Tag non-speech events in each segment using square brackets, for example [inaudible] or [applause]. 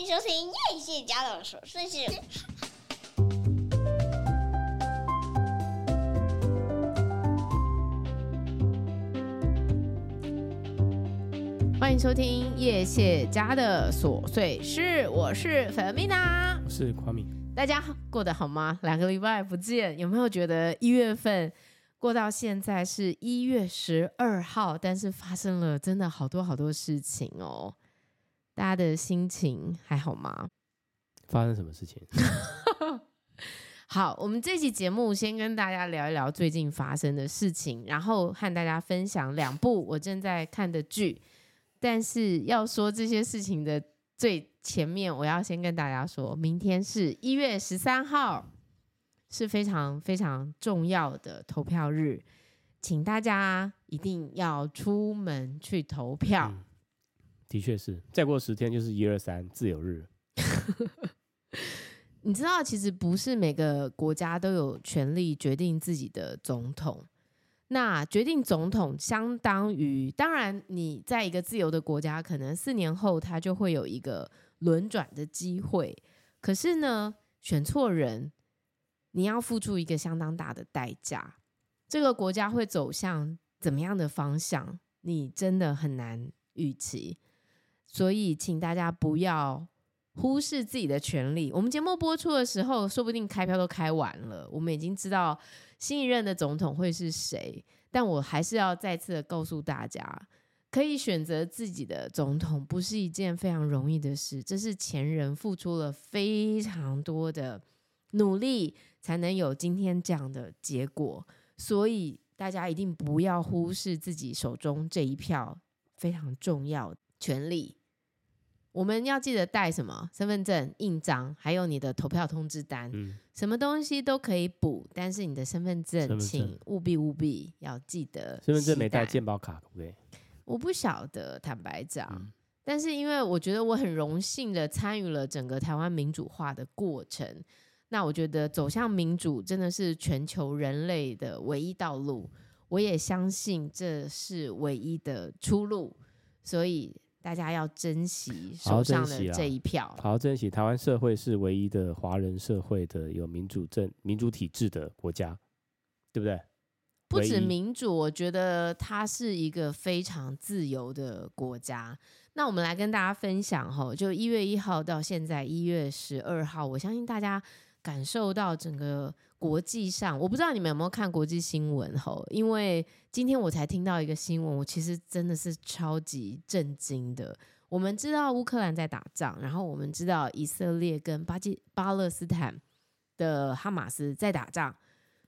迎收听叶谢家的琐碎事。欢迎收听叶谢家的琐碎事，我是 Fermina，我是夸米。大家过得好吗？两个礼拜不见，有没有觉得一月份过到现在是一月十二号，但是发生了真的好多好多事情哦？大家的心情还好吗？发生什么事情？[laughs] 好，我们这期节目先跟大家聊一聊最近发生的事情，然后和大家分享两部我正在看的剧。但是要说这些事情的最前面，我要先跟大家说，明天是一月十三号，是非常非常重要的投票日，请大家一定要出门去投票。嗯，的确是，再过十天就是一二三自由日。[laughs] 你知道，其实不是每个国家都有权利决定自己的总统。那决定总统相当于，当然你在一个自由的国家，可能四年后他就会有一个轮转的机会。可是呢，选错人，你要付出一个相当大的代价。这个国家会走向怎么样的方向，你真的很难预期。所以，请大家不要忽视自己的权利。我们节目播出的时候，说不定开票都开完了，我们已经知道。新一任的总统会是谁？但我还是要再次的告诉大家，可以选择自己的总统不是一件非常容易的事，这是前人付出了非常多的努力才能有今天这样的结果。所以大家一定不要忽视自己手中这一票非常重要权利。我们要记得带什么？身份证、印章，还有你的投票通知单。嗯，什么东西都可以补，但是你的身份证，请务必务必要记得。身份证没带健保卡，可不可以？我不晓得，坦白讲。嗯，但是因为我觉得我很荣幸的参与了整个台湾民主化的过程，那我觉得走向民主真的是全球人类的唯一道路。我也相信这是唯一的出路，所以。大家要珍惜手上的这一票，好好，珍惜。台湾社会是唯一的华人社会的有民主政民主体制的国家，对不对？不止民主，我觉得它是一个非常自由的国家。那我们来跟大家分享哈，就一月一号到现在一月十二号，我相信大家。感受到整个国际上，我不知道你们有没有看国际新闻吼，因为今天我才听到一个新闻，我其实真的是超级震惊的。我们知道乌克兰在打仗，然后我们知道以色列跟巴基巴勒斯坦的哈马斯在打仗，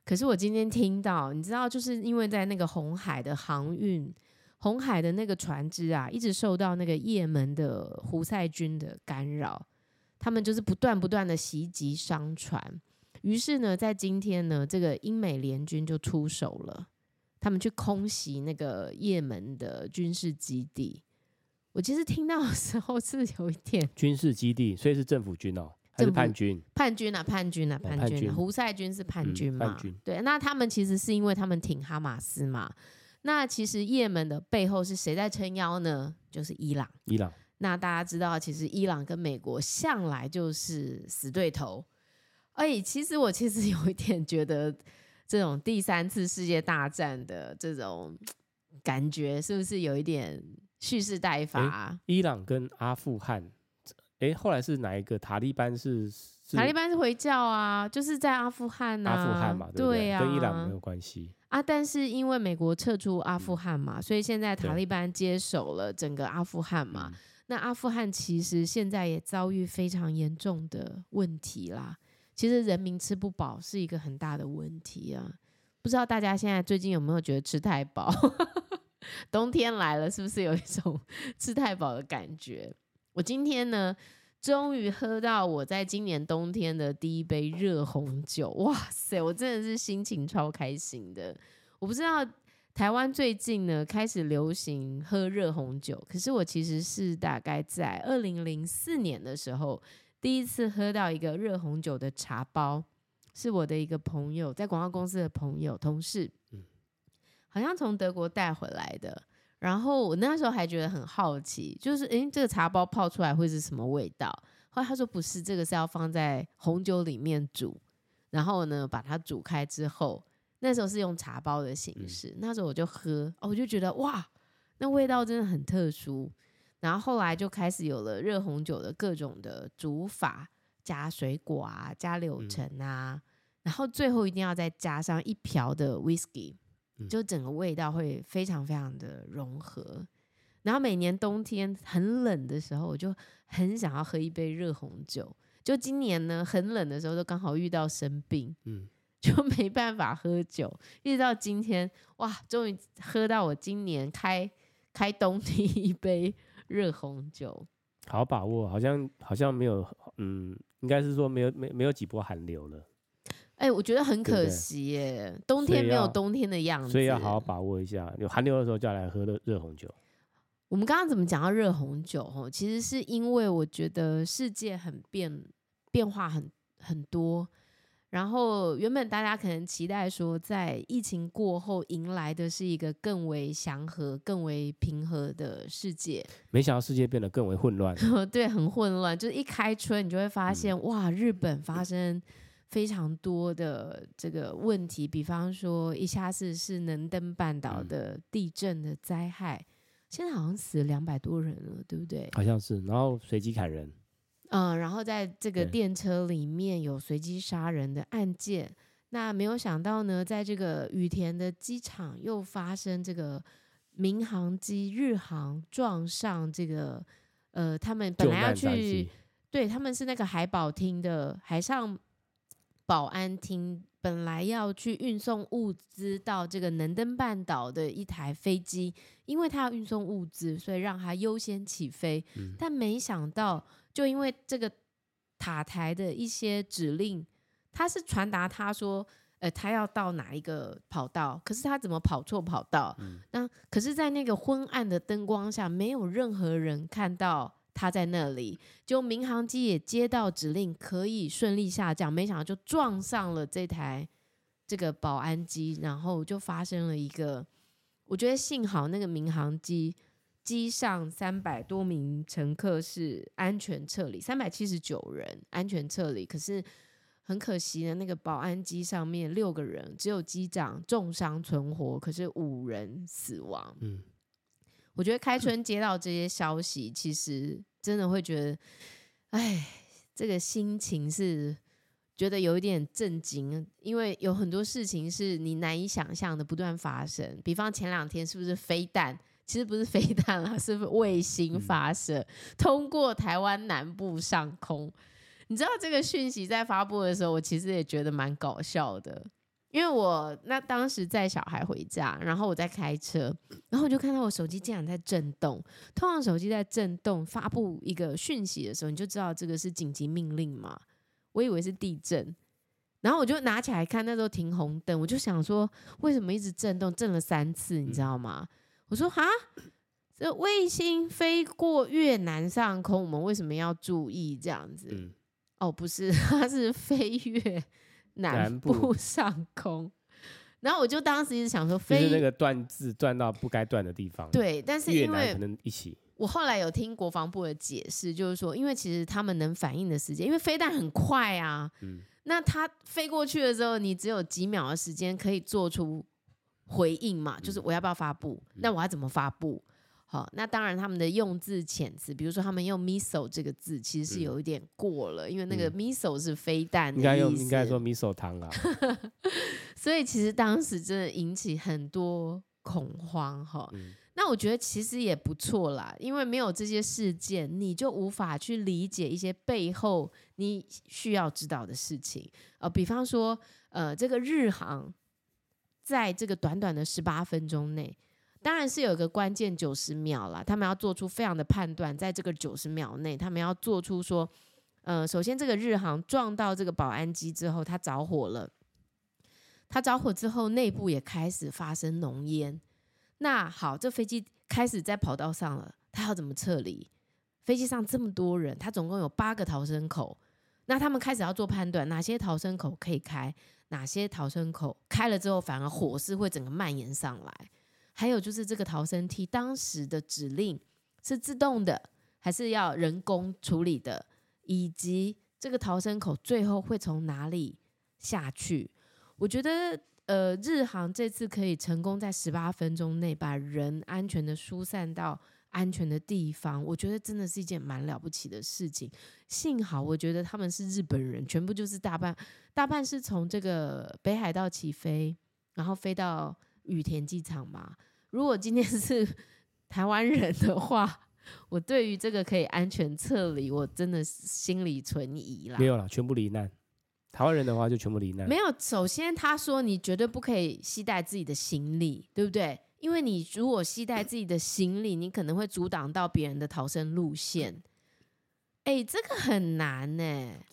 可是我今天听到，你知道，就是因为在那个红海的航运，红海的那个船只啊，一直受到那个也门的胡塞军的干扰。他们就是不断不断的袭击商船，于是呢，在今天呢，这个英美联军就出手了，他们去空袭那个也门的军事基地。我其实听到的时候是有一点 [laughs] 军事基地，所以是政府军哦，还是叛军？叛军啊，叛军啊，叛军啊！胡塞军是叛军嘛？嗯，叛军。对，那他们其实是因为他们挺哈马斯嘛。那其实也门的背后是谁在撑腰呢？就是伊朗。伊朗。那大家知道，其实伊朗跟美国向来就是死对头。哎，其实我其实有一点觉得，这种第三次世界大战的这种感觉，是不是有一点蓄势待发？伊朗跟阿富汗，哎，后来是哪一个？塔利班是，是塔利班是回教啊，就是在阿富汗啊，阿富汗嘛，对不对？对啊，跟伊朗没有关系啊。但是因为美国撤出阿富汗嘛，嗯、所以现在塔利班接手了整个阿富汗嘛。嗯那阿富汗其实现在也遭遇非常严重的问题啦。其实人民吃不饱是一个很大的问题啊。不知道大家现在最近有没有觉得吃太饱？[laughs] 冬天来了，是不是有一种 [laughs] 吃太饱的感觉？我今天呢，终于喝到我在今年冬天的第一杯热红酒。哇塞，我真的是心情超开心的。我不知道。台湾最近呢，开始流行喝热红酒，可是我其实是大概在二零零四年的时候第一次喝到一个热红酒的茶包，是我的一个朋友在广告公司的朋友同事，嗯，好像从德国带回来的。然后我那时候还觉得很好奇，就是诶，这个茶包泡出来会是什么味道？后来他说不是，这个是要放在红酒里面煮，然后呢把它煮开之后，那时候是用茶包的形式。嗯、那时候我就喝，哦，我就觉得哇，那味道真的很特殊。然后后来就开始有了热红酒的各种的煮法，加水果啊，加柳橙啊，嗯、然后最后一定要再加上一瓢的 whisky，就整个味道会非常非常的融合。然后每年冬天很冷的时候，我就很想要喝一杯热红酒。就今年呢，很冷的时候，都刚好遇到生病，嗯，[laughs] 就没办法喝酒。一直到今天，哇，终于喝到我今年开开冬 [laughs] 第一杯热红酒。好把握，好像好像没有，嗯，应该是说没有没没有几波寒流了。哎，我觉得很可惜耶，对对，冬天没有冬天的样子，所以要好好把握一下。有寒流的时候就要来喝热热红酒。我们刚刚怎么讲到热红酒？哦，其实是因为我觉得世界很变，变化很很多。然后原本大家可能期待说，在疫情过后迎来的是一个更为祥和、更为平和的世界。没想到世界变得更为混乱。[laughs] 对，很混乱。就是一开春，你就会发现，嗯、哇，日本发生非常多的这个问题，比方说一下子是能登半岛的地震的灾害。现在好像死了两百多人了，对不对？好像是，然后随机砍人，嗯，然后在这个电车里面有随机杀人的案件。那没有想到呢，在这个羽田的机场又发生这个民航机日航撞上这个，呃，他们本来要去，对，他们是那个海保厅的海上保安厅。本来要去运送物资到这个能登半岛的一台飞机，因为他要运送物资，所以让他优先起飞。嗯、但没想到，就因为这个塔台的一些指令，他是传达他说，呃，他要到哪一个跑道，可是他怎么跑错跑道？嗯、那可是，在那个昏暗的灯光下，没有任何人看到。他在那里，就民航机也接到指令，可以顺利下降，没想到就撞上了这台这个保安机，然后就发生了一个，我觉得幸好那个民航机机上三百多名乘客是安全撤离，三百七十九人安全撤离，可是很可惜的，那个保安机上面六个人，只有机长重伤存活，可是五人死亡。嗯。我觉得开春接到这些消息，其实真的会觉得，哎，这个心情是觉得有一点震惊，因为有很多事情是你难以想象的不断发生。比方前两天是不是飞弹？其实不是 [laughs] 飞弹啦，是卫星发射通过台湾南部上空？你知道这个讯息在发布的时候，我其实也觉得蛮搞笑的。因为我那当时载小孩回家，然后我在开车，然后我就看到我手机竟然在震动。通常手机在震动发布一个讯息的时候，你就知道这个是紧急命令嘛。我以为是地震，然后我就拿起来看，那时候停红灯，我就想说为什么一直震动，震了三次，你知道吗？我说哈，这卫星飞过越南上空，我们为什么要注意这样子？嗯、哦，不是，[laughs] 它是飞越。南部上空，然后我就当时一直想说，飞那个断字断到不该断的地方。对，但是因为可能一起。我后来有听国防部的解释，就是说，因为其实他们能反应的时间，因为飞弹很快啊，嗯，那它飞过去的时候，你只有几秒的时间可以做出回应嘛，就是我要不要发布？嗯，那我要怎么发布？好，那当然他们的用字遣词，比如说他们用 missile 这个字，其实是有一点过了，嗯、因为那个 missile 是飞弹应该用应该说 missile 汤啊。[laughs] 所以其实当时真的引起很多恐慌哈。嗯、那我觉得其实也不错啦，因为没有这些事件，你就无法去理解一些背后你需要知道的事情。呃，比方说，呃，这个日航在这个短短的十八分钟内。当然是有一个关键九十秒啦，他们要做出非常的判断，在这个九十秒内，他们要做出说，呃，首先这个日航撞到这个保安机之后，它着火了，它着火之后，内部也开始发生浓烟。那好，这飞机开始在跑道上了，它要怎么撤离？飞机上这么多人，它总共有八个逃生口，那他们开始要做判断，哪些逃生口可以开，哪些逃生口开了之后，反而火势会整个蔓延上来。还有就是这个逃生梯，当时的指令是自动的还是要人工处理的？以及这个逃生口最后会从哪里下去。我觉得，呃，日航这次可以成功在十八分钟内把人安全的疏散到安全的地方，我觉得真的是一件蛮了不起的事情。幸好，我觉得他们是日本人，全部就是大半大半是从这个北海道起飞，然后飞到羽田机场嘛。如果今天是 [laughs] 台湾人的话，我对于这个可以安全撤离，我真的心里存疑啦。没有啦，全部罹难。台湾人的话就全部罹难。没有，首先他说你绝对不可以携带自己的行李，对不对？因为你如果携带自己的行李，你可能会阻挡到别人的逃生路线。哎，这个很难呢，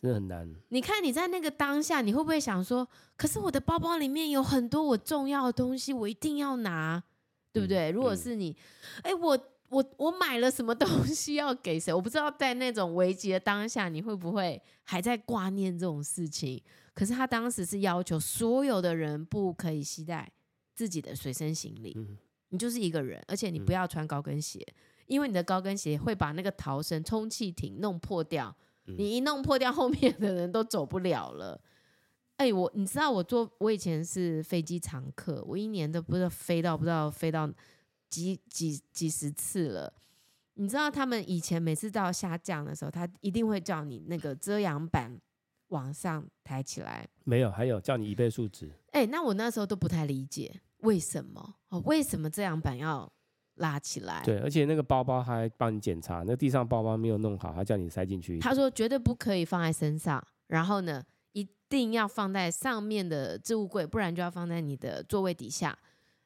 真的很难。你看你在那个当下，你会不会想说，可是我的包包里面有很多我重要的东西，我一定要拿，对不对？嗯，如果是你，哎，我。我我买了什么东西要给谁？我不知道在那种危急的当下，你会不会还在挂念这种事情？可是他当时是要求所有的人不可以携带自己的随身行李，嗯、你就是一个人，而且你不要穿高跟鞋，嗯、因为你的高跟鞋会把那个逃生充气艇弄破掉，嗯、你一弄破掉，后面的人都走不了了。哎、欸，我你知道我坐我以前是飞机常客，我一年都不知道飞到不知道飞到。几几几十次了，你知道他们以前每次到下降的时候，他一定会叫你那个遮阳板往上抬起来。没有，还有叫你椅背竖直。哎，那我那时候都不太理解为什么哦？为什么遮阳板要拉起来？对，而且那个包包还帮你检查，那地上包包没有弄好，他叫你塞进去。他说绝对不可以放在身上，然后呢，一定要放在上面的置物柜，不然就要放在你的座位底下。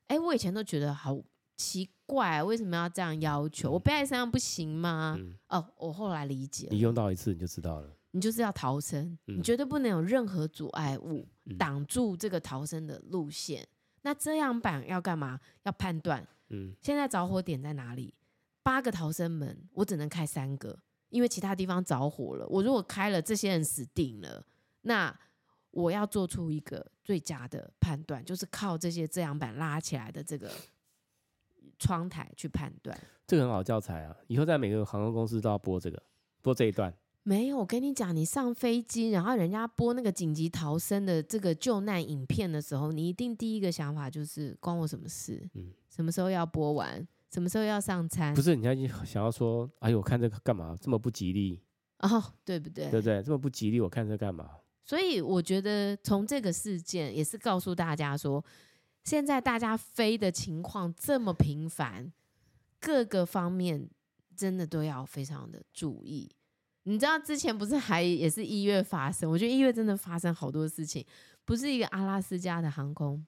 哎，我以前都觉得好。奇怪，为什么要这样要求？我背在身上不行吗？嗯、哦，我后来理解了，你用到一次你就知道了。你就是要逃生，嗯、你绝对不能有任何阻碍物挡住这个逃生的路线。嗯、那遮阳板要干嘛？要判断，嗯，现在着火点在哪里？八个逃生门，我只能开三个，因为其他地方着火了。我如果开了，这些人死定了。那我要做出一个最佳的判断，就是靠这些遮阳板拉起来的这个。窗台去判断，这个很好教材啊！以后在每个航空公司都要播这个，播这一段。没有，我跟你讲，你上飞机，然后人家播那个紧急逃生的这个救难影片的时候，你一定第一个想法就是关我什么事？嗯，什么时候要播完？什么时候要上餐？不是，你还想要说，哎呦，我看这个干嘛？这么不吉利？[laughs] 哦，对不对？对不对？这么不吉利，我看这干嘛？所以我觉得从这个事件也是告诉大家说。现在大家飞的情况这么频繁，各个方面真的都要非常的注意。你知道之前不是还也是一月发生？我觉得一月真的发生好多事情。不是一个阿拉斯加的航空，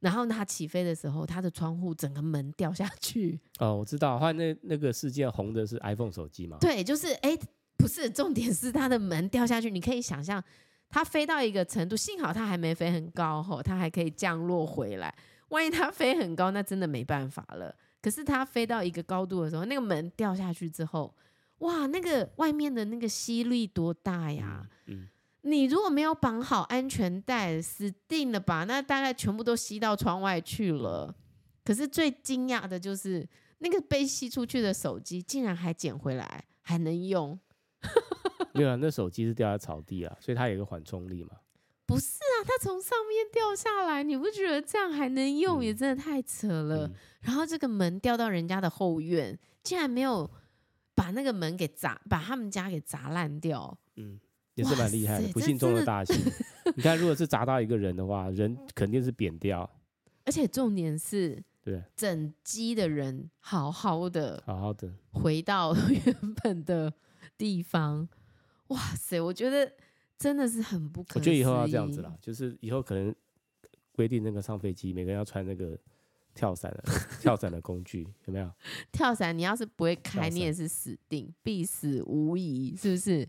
然后它起飞的时候，它的窗户整个门掉下去。哦，我知道，后来那那个事件红的是 iPhone 手机嘛？对，就是哎，不是，重点是它的门掉下去，你可以想象。它飞到一个程度，幸好它还没飞很高吼，它还可以降落回来。万一它飞很高，那真的没办法了。可是它飞到一个高度的时候，那个门掉下去之后，哇，那个外面的那个吸力多大呀？嗯，嗯，你如果没有绑好安全带，死定了吧？那大概全部都吸到窗外去了。可是最惊讶的就是，那个被吸出去的手机竟然还捡回来，还能用。[laughs] 没有啊，那手机是掉在草地啊，所以它有一个缓冲力嘛。不是啊，它从上面掉下来，你不觉得这样还能用？嗯、也真的太扯了。嗯、然后这个门掉到人家的后院，竟然没有把那个门给砸，把他们家给砸烂掉。嗯，也是蛮厉害的，不幸中的大幸。[laughs] 你看，如果是砸到一个人的话，人肯定是扁掉。而且重点是，对，整机的人好好的，好好的回到 [laughs] 原本的地方。哇塞，我觉得真的是很不可思议。我觉得以后要这样子啦，就是以后可能规定那个上飞机，每个人要穿那个跳伞的 [laughs] 跳伞的工具，有没有？跳伞你要是不会开，你也是死定，必死无疑，是不是？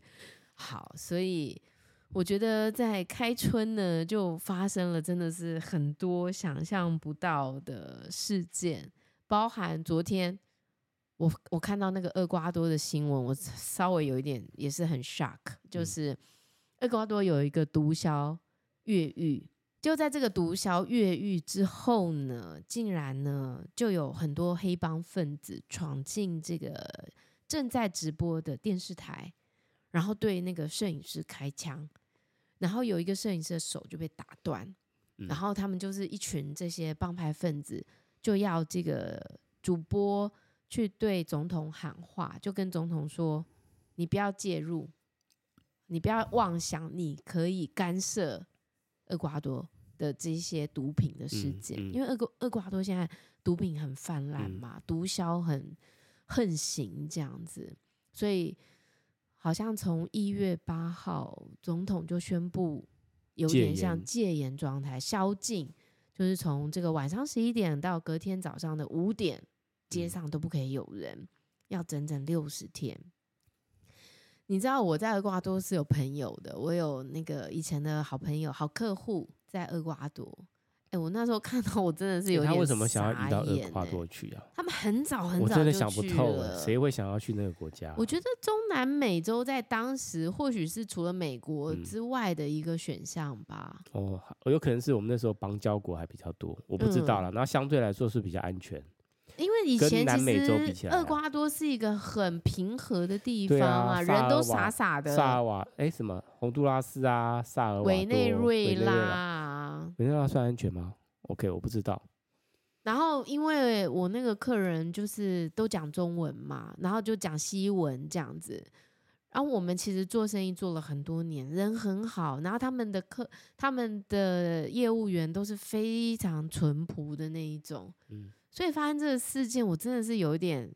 好，所以我觉得在开春呢，就发生了真的是很多想象不到的事件，包含昨天。我我看到那个厄瓜多的新闻，我稍微有一点也是很 shock，就是厄瓜多有一个毒枭越狱，就在这个毒枭越狱之后呢，竟然呢就有很多黑帮分子闯进这个正在直播的电视台，然后对那个摄影师开枪，然后有一个摄影师的手就被打断，嗯、然后他们就是一群这些帮派分子，就要这个主播去对总统喊话，就跟总统说：“你不要介入，你不要妄想你可以干涉厄瓜多。”的这些毒品的事件，嗯嗯、因为厄瓜厄瓜多现在毒品很泛滥嘛，嗯、毒枭很横行这样子，所以好像从一月八号，总统就宣布有点像戒严状态，宵禁，就是从这个晚上十一点到隔天早上的五点，街上都不可以有人，嗯、要整整六十天。你知道我在厄瓜多是有朋友的，我有那个以前的好朋友、好客户。在厄瓜多，哎、欸，我那时候看到，我真的是有点、欸。他为什么想要移到厄瓜多去啊？他们很早很早就去了，我真的想不透，谁会想要去那个国家？我觉得中南美洲在当时或许是除了美国之外的一个选项吧。嗯、哦，有可能是我们那时候邦交国还比较多，我不知道了。那、嗯、相对来说是比较安全。因为以前其实厄瓜多是一个很平和的地方啊，啊人都傻傻的。萨尔瓦，哎、欸，什么洪都拉斯啊，萨尔瓦多、委内瑞拉，委内瑞拉算安全吗？OK，我不知道。然后因为我那个客人就是都讲中文嘛，然后就讲西文这样子。然后我们其实做生意做了很多年，人很好，然后他们的客、他们的业务员都是非常淳朴的那一种。嗯。所以发生这个事件，我真的是有一点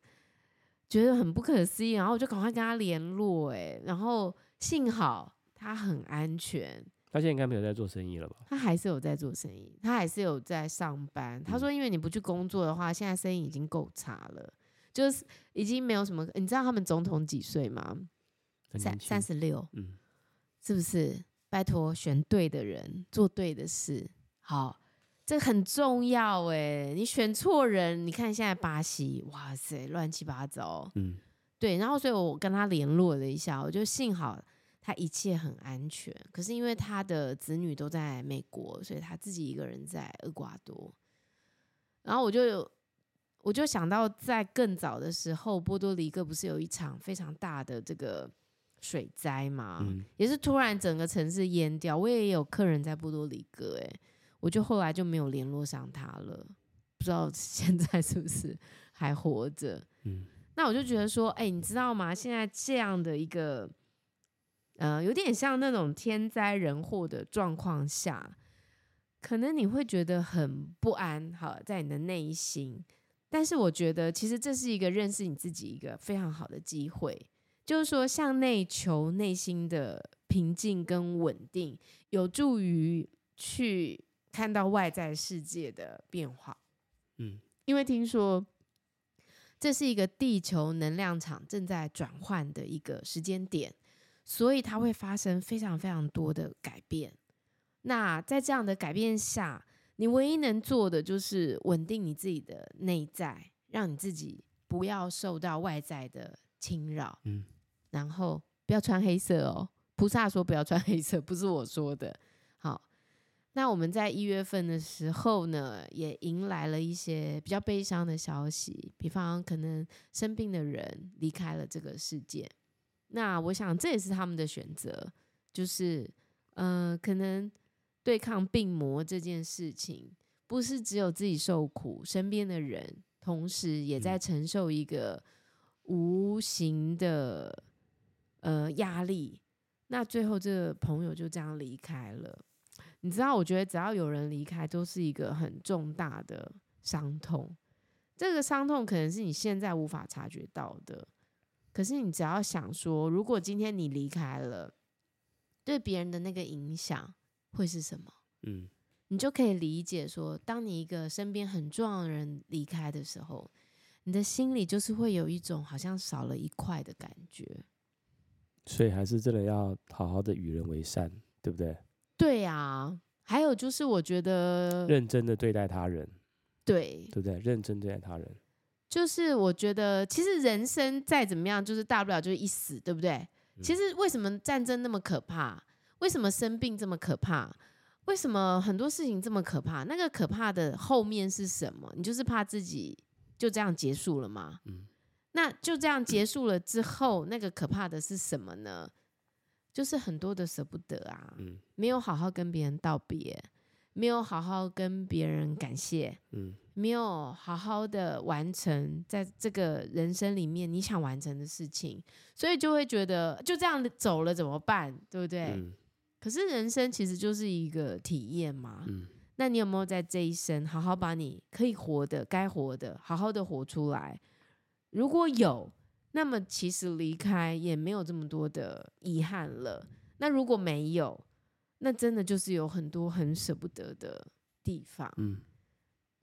觉得很不可思议，然后我就赶快跟他联络，哎，然后幸好他很安全。他现在应该没有在做生意了吧？他还是有在做生意，他还是有在上班。他说，因为你不去工作的话，现在生意已经够差了，就是已经没有什么。你知道他们总统几岁吗？三三十六，嗯，是不是？拜托，选对的人，做对的事，好。这很重要哎，你选错人，你看现在巴西，哇塞，乱七八糟。嗯，对，然后所以我跟他联络了一下，我就幸好他一切很安全。可是因为他的子女都在美国，所以他自己一个人在厄瓜多。然后我就我就想到，在更早的时候，波多黎各不是有一场非常大的这个水灾嘛？嗯，也是突然整个城市淹掉。我也有客人在波多黎各，哎。我就后来就没有联络上他了，不知道 [laughs] 现在是不是还活着。嗯，那我就觉得说，哎、欸，你知道吗？现在这样的一个，呃，有点像那种天灾人祸的状况下，可能你会觉得很不安，哈，在你的内心。但是我觉得，其实这是一个认识你自己一个非常好的机会，就是说向内求内心的平静跟稳定，有助于去。看到外在世界的变化，嗯，因为听说这是一个地球能量场正在转换的一个时间点，所以它会发生非常非常多的改变。那在这样的改变下，你唯一能做的就是稳定你自己的内在，让你自己不要受到外在的侵扰，嗯，然后不要穿黑色哦。菩萨说不要穿黑色，不是我说的。好那我们在一月份的时候呢，也迎来了一些比较悲伤的消息，比方可能生病的人离开了这个世界。那我想这也是他们的选择，就是呃，可能对抗病魔这件事情，不是只有自己受苦，身边的人同时也在承受一个无形的呃压力。那最后这个朋友就这样离开了。你知道，我觉得只要有人离开，都是一个很重大的伤痛。这个伤痛可能是你现在无法察觉到的，可是你只要想说，如果今天你离开了，对别人的那个影响会是什么？嗯，你就可以理解说，当你一个身边很重要的人离开的时候，你的心里就是会有一种好像少了一块的感觉。所以还是真的要好好的与人为善，对不对？对呀、啊，还有就是我觉得认真的对待他人，对对不对？认真对待他人，就是我觉得其实人生再怎么样，就是大不了就是一死，对不对？嗯、其实为什么战争那么可怕？为什么生病这么可怕？为什么很多事情这么可怕？那个可怕的后面是什么？你就是怕自己就这样结束了吗？嗯，那就这样结束了之后，那个可怕的是什么呢？就是很多的舍不得啊，嗯，没有好好跟别人道别，没有好好跟别人感谢，嗯，没有好好的完成在这个人生里面你想完成的事情，所以就会觉得就这样走了怎么办，对不对？嗯，可是人生其实就是一个体验嘛，嗯，那你有没有在这一生好好把你可以活的、该活的，好好的活出来？如果有，那么其实离开也没有这么多的遗憾了。那如果没有，那真的就是有很多很舍不得的地方。嗯，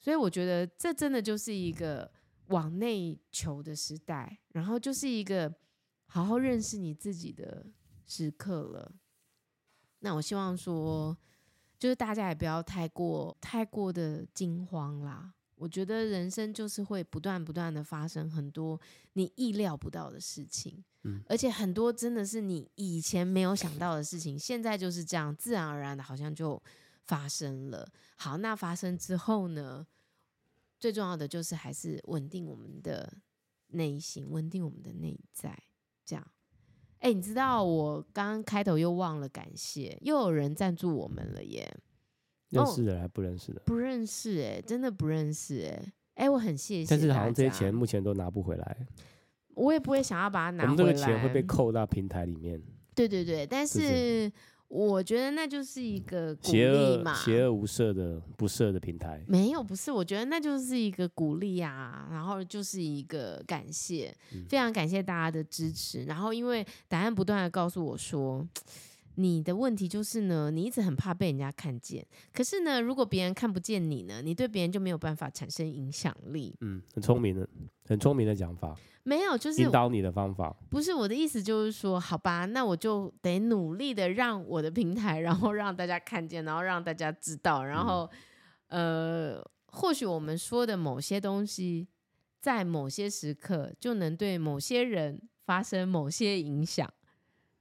所以我觉得这真的就是一个往内求的时代，然后就是一个好好认识你自己的时刻了。那我希望说，就是大家也不要太过太过的惊慌啦。我觉得人生就是会不断不断的发生很多你意料不到的事情，嗯，而且很多真的是你以前没有想到的事情，现在就是这样自然而然的，好像就发生了。好，那发生之后呢，最重要的就是还是稳定我们的内心，稳定我们的内在。这样，哎，你知道我刚刚开头又忘了感谢，又有人赞助我们了耶。认识的还不认识的？不认识哎、欸，真的不认识哎、欸，哎、欸，我很谢谢。但是好像这些钱目前都拿不回来，我也不会想要把它拿回来。我们这个钱会被扣到平台里面。对对对，但是我觉得那就是一个鼓励励嘛，邪恶无赦的不赦的平台。没有，不是，我觉得那就是一个鼓励啊，然后就是一个感谢，嗯、非常感谢大家的支持。然后因为答案不断的告诉我说。你的问题就是呢，你一直很怕被人家看见。可是呢，如果别人看不见你呢，你对别人就没有办法产生影响力。嗯，很聪明的，很聪明的讲法。没有，就是引导你的方法。不是我的意思，就是说，好吧，那我就得努力的让我的平台，然后让大家看见，然后让大家知道，然后，嗯、呃，或许我们说的某些东西，在某些时刻就能对某些人发生某些影响。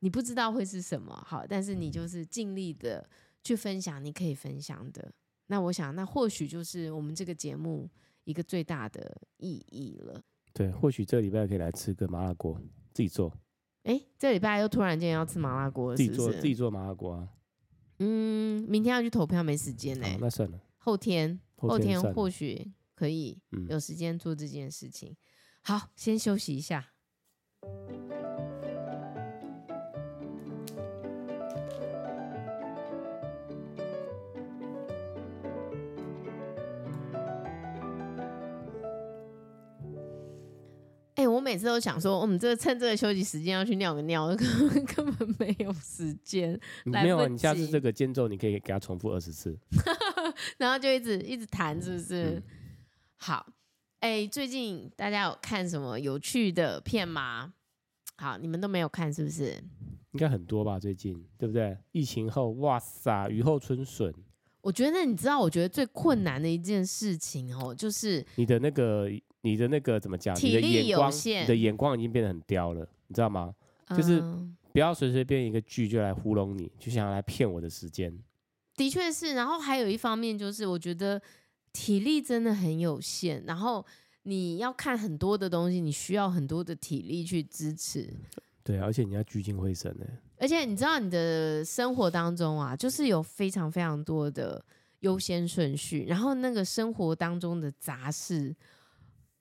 你不知道会是什么，好，但是你就是尽力的去分享你可以分享的。那我想，那或许就是我们这个节目一个最大的意义了。对，或许这个礼拜可以来吃个麻辣锅，自己做。哎，这礼拜又突然间要吃麻辣锅，自己做？自己做麻辣锅啊。嗯，明天要去投票，没时间呢。那算了，后天，后天，后天或许可以有时间做这件事情。嗯、好，先休息一下。每次都想说，我们这个趁这个休息时间要去尿个尿，根 [laughs] 本根本没有时间。没有啊，你下次这个间奏你可以给他重复二十次，[laughs] 然后就一直一直弹，是不是？嗯、好，哎、欸，最近大家有看什么有趣的片吗？好，你们都没有看，是不是？应该很多吧，最近对不对？疫情后，哇塞，雨后春笋。我觉得你知道，我觉得最困难的一件事情哦，就是你的那个。你的那个怎么讲？体力有限，你的眼光已经变得很刁了，你知道吗？嗯、就是不要随随便一个剧就来糊弄你，就想要来骗我的时间。的确是，然后还有一方面就是，我觉得体力真的很有限，然后你要看很多的东西，你需要很多的体力去支持。对，而且你要聚精会神呢。而且你知道，你的生活当中啊，就是有非常非常多的优先顺序，然后那个生活当中的杂事。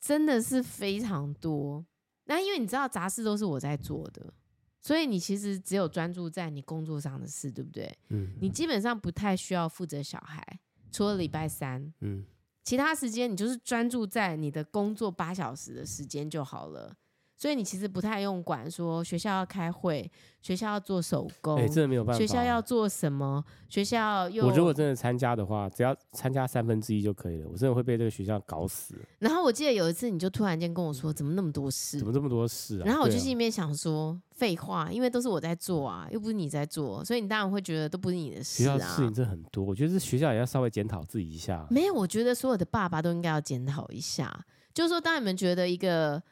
真的是非常多，那因为你知道杂事都是我在做的，所以你其实只有专注在你工作上的事，对不对？嗯，你基本上不太需要负责小孩，除了礼拜三，嗯，其他时间你就是专注在你的工作八小时的时间就好了。所以你其实不太用管说学校要开会，学校要做手工，哎，真的没有办法。学校要做什么？学校又……我如果真的参加的话，只要参加三分之一就可以了。我真的会被这个学校搞死。然后我记得有一次，你就突然间跟我说：“怎么那么多事？怎么这么多事啊？”然后我就心里面想说：“废话，因为都是我在做啊，又不是你在做，所以你当然会觉得都不是你的事啊。”学校事情真的很多，我觉得这学校也要稍微检讨自己一下。没有，我觉得所有的爸爸都应该要检讨一下，就是说，当你们觉得一个。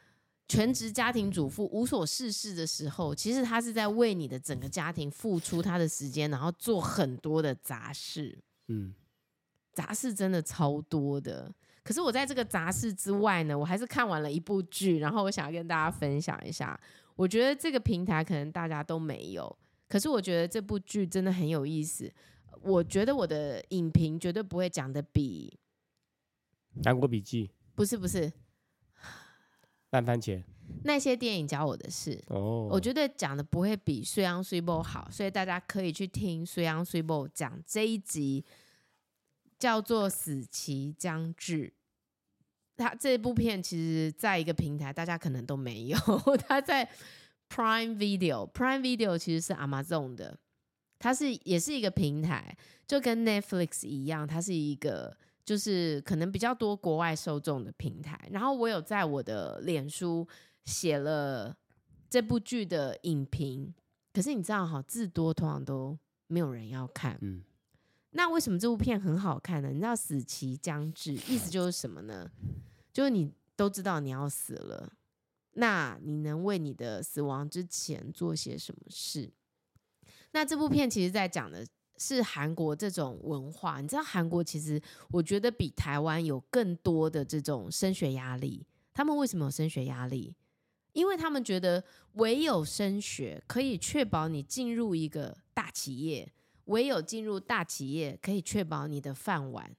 全职家庭主妇无所事事的时候，其实他是在为你的整个家庭付出他的时间，然后做很多的杂事。嗯，杂事真的超多的。可是我在这个杂事之外呢，我还是看完了一部剧，然后我想要跟大家分享一下。我觉得这个平台可能大家都没有，可是我觉得这部剧真的很有意思。我觉得我的影评绝对不会讲的比《南国笔记》不是不是烂番茄那些电影教我的事哦，我觉得讲的不会比《水漾水某》好，所以大家可以去听《水漾水某》讲这一集叫做《死期将至》。他这部片其实在一个平台，大家可能都没有。[laughs] 他在 Prime Video，Prime Video 其实是 Amazon 的，它是也是一个平台，就跟 Netflix 一样，它是一个就是可能比较多国外受众的平台。然后我有在我的脸书写了这部剧的影评，可是你知道哈，字多通常都没有人要看。嗯，那为什么这部片很好看呢？你知道死期将至，意思就是什么呢？就是你都知道你要死了，那你能为你的死亡之前做些什么事？那这部片其实在讲的是韩国这种文化。你知道韩国其实我觉得比台湾有更多的这种升学压力。他们为什么有升学压力？因为他们觉得唯有升学可以确保你进入一个大企业，唯有进入大企业可以确保你的饭碗。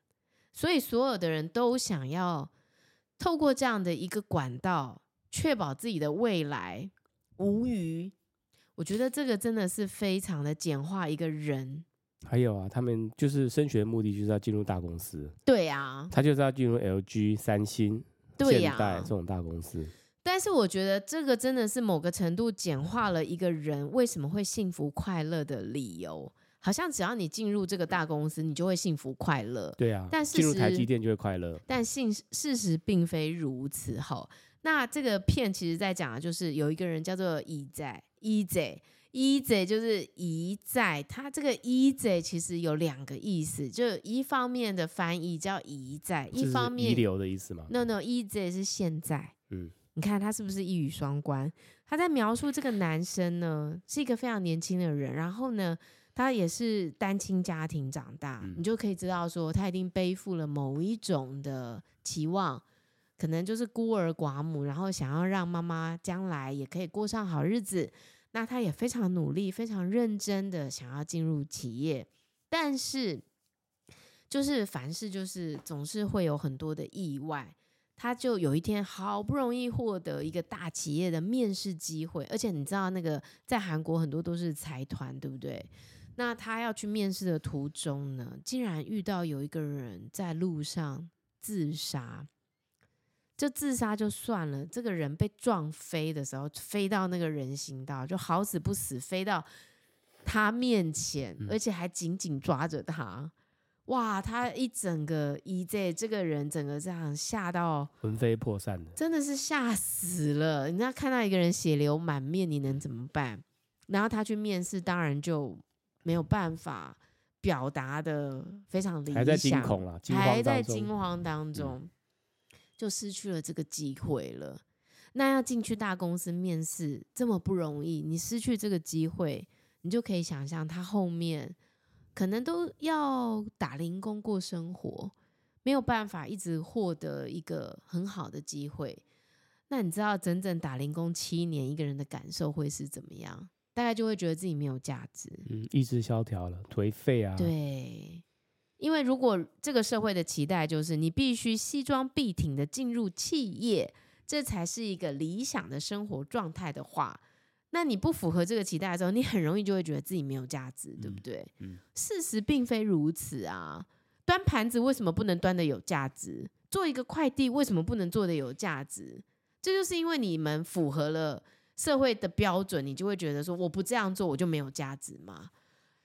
所以所有的人都想要。透过这样的一个管道，确保自己的未来无虞，我觉得这个真的是非常的简化一个人。还有啊，他们就是升学的目的就是要进入大公司。对呀，他就是要进入 LG、三星、对呀，现代这种大公司。但是我觉得这个真的是某个程度简化了一个人为什么会幸福快乐的理由。好像只要你进入这个大公司，你就会幸福快乐。对啊，但进入台积电就会快乐。但事事实并非如此。哈，那这个片其实在讲的就是有一个人叫做伊在，伊在，伊在就是一在。他这个伊在其实有两个意思，就一方面的翻译叫一在，一方面遗留的意思吗？No No，伊在是现在。嗯，你看他是不是一语双关？他在描述这个男生呢，是一个非常年轻的人，然后呢，他也是单亲家庭长大，嗯，你就可以知道说，他一定背负了某一种的期望，可能就是孤儿寡母，然后想要让妈妈将来也可以过上好日子。那他也非常努力、非常认真的想要进入企业，但是就是凡事就是总是会有很多的意外。他就有一天好不容易获得一个大企业的面试机会，而且你知道那个在韩国很多都是财团，对不对？那他要去面试的途中呢，竟然遇到有一个人在路上自杀。就自杀就算了，这个人被撞飞的时候，飞到那个人行道，就好死不死飞到他面前，而且还紧紧抓着他。哇，他一整个 EJ 这个人，整个这样吓到魂飞魄散的，真的是吓死了。你知道看到一个人血流满面，你能怎么办？然后他去面试，当然就。没有办法表达的非常理想，还在惊恐了，还在惊慌当中，就失去了这个机会了。那要进去大公司面试这么不容易，你失去这个机会，你就可以想象他后面可能都要打零工过生活，没有办法一直获得一个很好的机会。那你知道整整打零工七年，一个人的感受会是怎么样？大概就会觉得自己没有价值，嗯，意志萧条了，颓废啊。对，因为如果这个社会的期待就是你必须西装笔挺的进入企业，这才是一个理想的生活状态的话，那你不符合这个期待的时候，你很容易就会觉得自己没有价值，对不对？嗯，事实并非如此啊。端盘子为什么不能端的有价值？做一个快递为什么不能做的有价值？这就是因为你们符合了。社会的标准，你就会觉得说，我不这样做我就没有价值吗？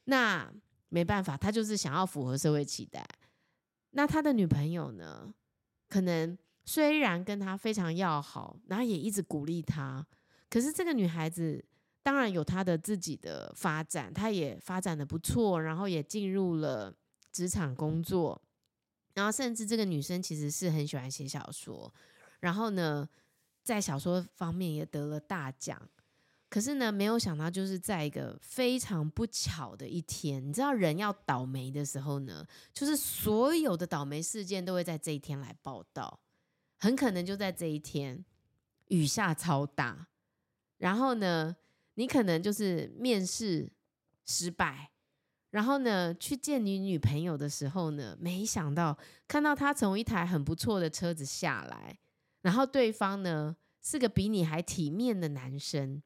那没办法，他就是想要符合社会期待。那他的女朋友呢？可能虽然跟他非常要好，然后也一直鼓励他，可是这个女孩子当然有她的自己的发展，她也发展的不错，然后也进入了职场工作，然后甚至这个女生其实是很喜欢写小说，然后呢，在小说方面也得了大奖，可是呢，没有想到就是在一个非常不巧的一天，你知道人要倒霉的时候呢，就是所有的倒霉事件都会在这一天来报道，很可能就在这一天雨下超大，然后呢，你可能就是面试失败。然后呢，去见你女朋友的时候呢，没想到看到他从一台很不错的车子下来，然后对方呢是个比你还体面的男生，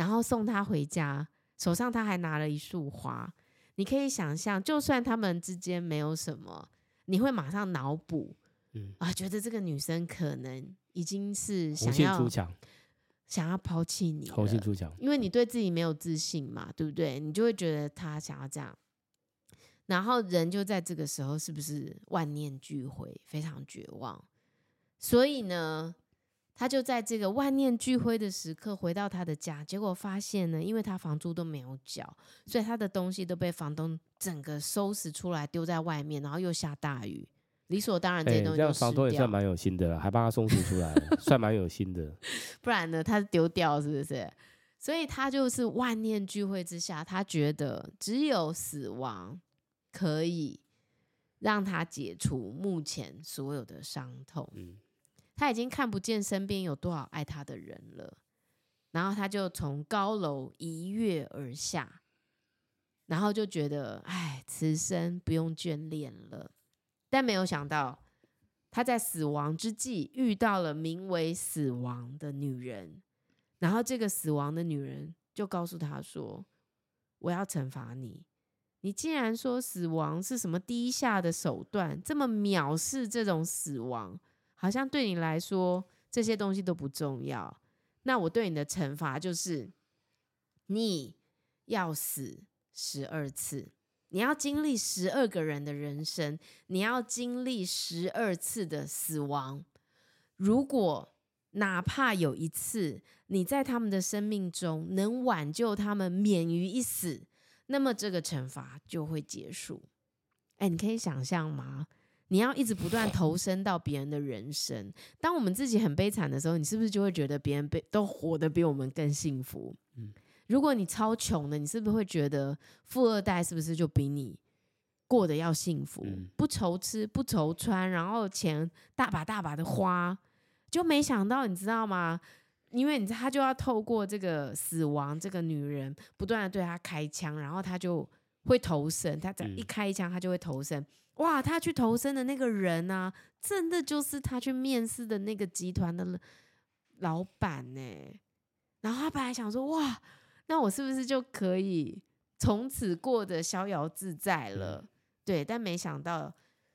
然后送他回家，手上他还拿了一束花。你可以想象，就算他们之间没有什么，你会马上脑补，嗯啊，觉得这个女生可能已经是想要想要抛弃你，红杏出墙，因为你对自己没有自信嘛，对不对？你就会觉得他想要这样，然后人就在这个时候是不是万念俱灰，非常绝望？所以呢，他就在这个万念俱灰的时刻回到他的家，结果发现呢，因为他房租都没有缴，所以他的东西都被房东整个收拾出来丢在外面，然后又下大雨。理所当然，这些东西、欸、这样房东也算蛮有心的了，还帮他收拾出来，算蛮有心的。[laughs] 不然呢，他丢掉是不是？所以他就是万念俱灰之下，他觉得只有死亡可以让他解除目前所有的伤痛。嗯，他已经看不见身边有多少爱他的人了，然后他就从高楼一跃而下，然后就觉得，哎，此生不用眷恋了。但没有想到，他在死亡之际遇到了名为死亡的女人，然后这个死亡的女人就告诉他说：“我要惩罚你，你竟然说死亡是什么低下的手段，这么藐视这种死亡，好像对你来说这些东西都不重要。那我对你的惩罚就是，你要死十二次。”你要经历十二个人的人生，你要经历十二次的死亡。如果哪怕有一次你在他们的生命中能挽救他们免于一死，那么这个惩罚就会结束。哎，你可以想象吗？你要一直不断投身到别人的人生。当我们自己很悲惨的时候，你是不是就会觉得别人被都活得比我们更幸福？嗯。如果你超穷的，你是不是会觉得富二代是不是就比你过得要幸福？嗯、不愁吃不愁穿，然后钱大把大把的花，就没想到你知道吗？因为你他就要透过这个死亡，这个女人不断的对他开枪，然后他就会投生。他只要一开枪，他就会投生。哇，他去投生的那个人呢、啊，真的就是他去面试的那个集团的老板呢。然后他本来想说，哇。那我是不是就可以从此过得逍遥自在了？对，但没想到，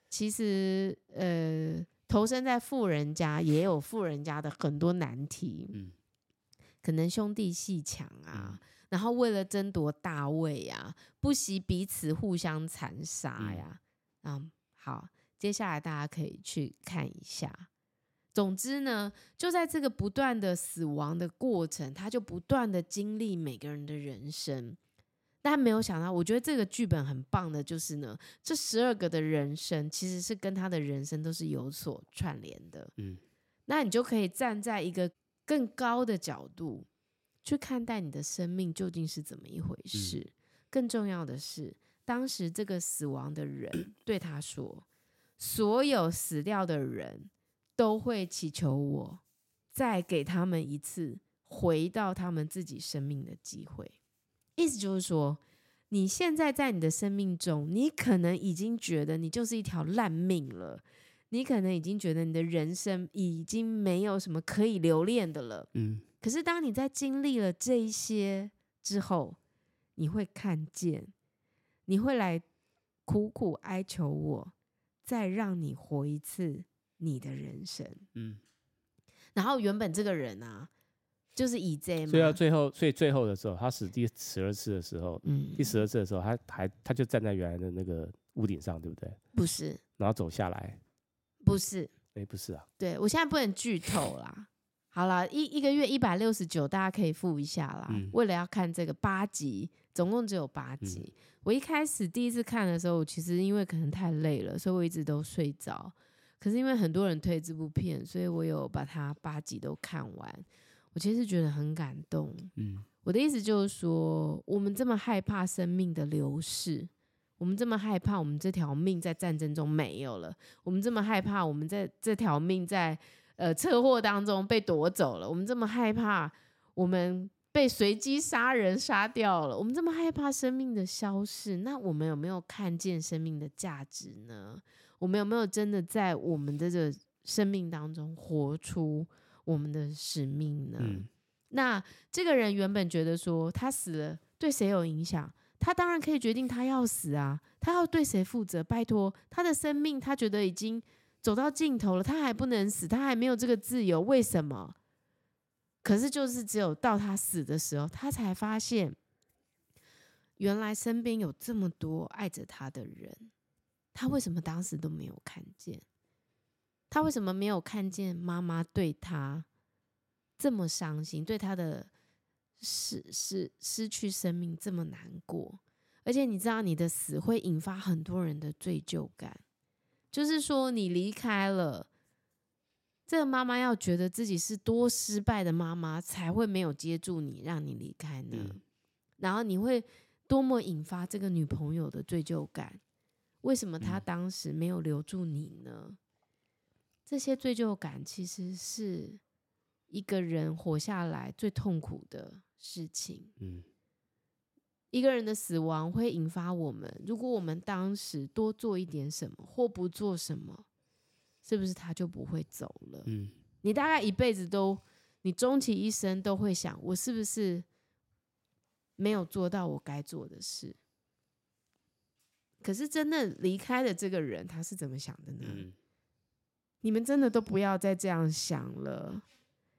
其实呃，投身在富人家也有富人家的很多难题。嗯，可能兄弟鬩墙啊，然后为了争夺大位啊，不惜彼此互相残杀呀。嗯，好，接下来大家可以去看一下。总之呢，就在这个不断的死亡的过程，他就不断的经历每个人的人生，但没有想到，我觉得这个剧本很棒的，就是呢，这十二个的人生其实是跟他的人生都是有所串联的。嗯，那你就可以站在一个更高的角度去看待你的生命究竟是怎么一回事。嗯，更重要的是，当时这个死亡的人 [clears throat] 对他说：“所有死掉的人。”都会祈求我再给他们一次回到他们自己生命的机会。意思就是说，你现在在你的生命中，你可能已经觉得你就是一条烂命了，你可能已经觉得你的人生已经没有什么可以留恋的了。嗯。可是当你在经历了这一些之后，你会看见，你会来苦苦哀求我，再让你活一次。你的人生，嗯，然后原本这个人啊，就是以这嘛，所以到最后，所以最后的时候，他死第十二次的时候，嗯，第十二次的时候，他还他就站在原来的那个屋顶上，对不对？不是，然后走下来，不是，哎，不是啊，对，我现在不能剧透啦。好了，一一个月一百六十九，大家可以付一下啦。嗯，为了要看这个八集，总共只有八集。嗯，我一开始第一次看的时候，其实因为可能太累了，所以我一直都睡着。可是因为很多人推这部片，所以我有把它八集都看完。我其实觉得很感动。嗯，我的意思就是说，我们这么害怕生命的流逝，我们这么害怕我们这条命在战争中没有了，我们这么害怕我们在这条命在呃车祸当中被夺走了，我们这么害怕我们被随机杀人杀掉了。我们这么害怕生命的消逝，那我们有没有看见生命的价值呢？我们有没有真的在我们的这个生命当中活出我们的使命呢？嗯、那这个人原本觉得说他死了对谁有影响？他当然可以决定他要死啊，他要对谁负责？拜托，他的生命他觉得已经走到尽头了，他还不能死，他还没有这个自由，为什么？可是，就是只有到他死的时候，他才发现，原来身边有这么多爱着他的人，他为什么当时都没有看见？他为什么没有看见妈妈对他这么伤心，对他的失失失去生命这么难过？而且你知道，你的死会引发很多人的罪疚感，就是说你离开了。这个妈妈要觉得自己是多失败的妈妈，才会没有接住你，让你离开呢？嗯、然后你会多么引发这个女朋友的罪疚感？为什么她当时没有留住你呢？嗯、这些罪疚感其实是一个人活下来最痛苦的事情。嗯、一个人的死亡会引发我们，如果我们当时多做一点什么，或不做什么。是不是他就不会走了？嗯，你大概一辈子都，你终其一生都会想，我是不是没有做到我该做的事？可是真的离开了这个人，他是怎么想的呢？嗯，你们真的都不要再这样想了，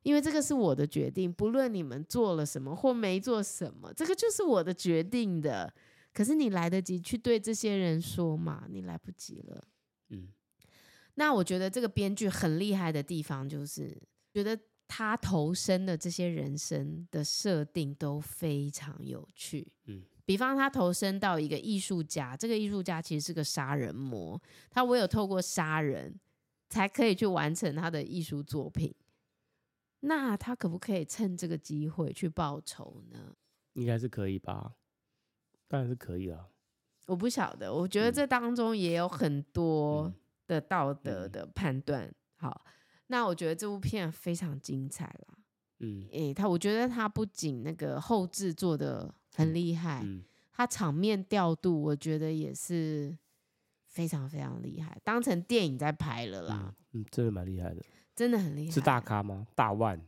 因为这个是我的决定，不论你们做了什么或没做什么，这个就是我的决定的。可是你来得及去对这些人说吗？你来不及了。嗯。那我觉得这个编剧很厉害的地方，就是觉得他投身的这些人生的设定都非常有趣。嗯，比方他投身到一个艺术家，这个艺术家其实是个杀人魔，他唯有透过杀人才可以去完成他的艺术作品。那他可不可以趁这个机会去报仇呢？应该是可以吧，当然是可以了。我不晓得，我觉得这当中也有很多。嗯的道德的判断，嗯、好，那我觉得这部片非常精彩啦。嗯，诶，他我觉得他不仅那个后制做的很厉害，嗯，他场面调度我觉得也是非常非常厉害，当成电影在拍了啦。嗯，嗯真的蛮厉害的，真的很厉害。是大咖吗？大腕？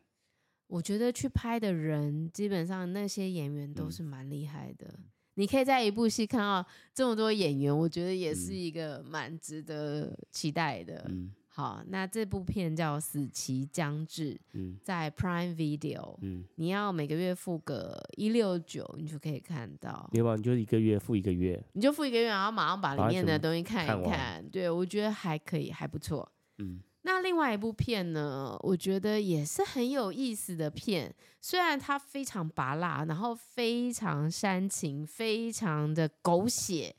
我觉得去拍的人，基本上那些演员都是蛮厉害的。嗯你可以在一部戏看到这么多演员，我觉得也是一个蛮值得期待的。嗯、好，那这部片叫《死期将至》，嗯、在 Prime Video，嗯、你要每个月付个一六九，你就可以看到。没有，你就一个月付一个月，你就付一个月，然后马上把里面的东西看一看。看对，我觉得还可以，还不错。嗯。那另外一部片呢，我觉得也是很有意思的片，虽然它非常拔辣，然后非常煽情，非常的狗血，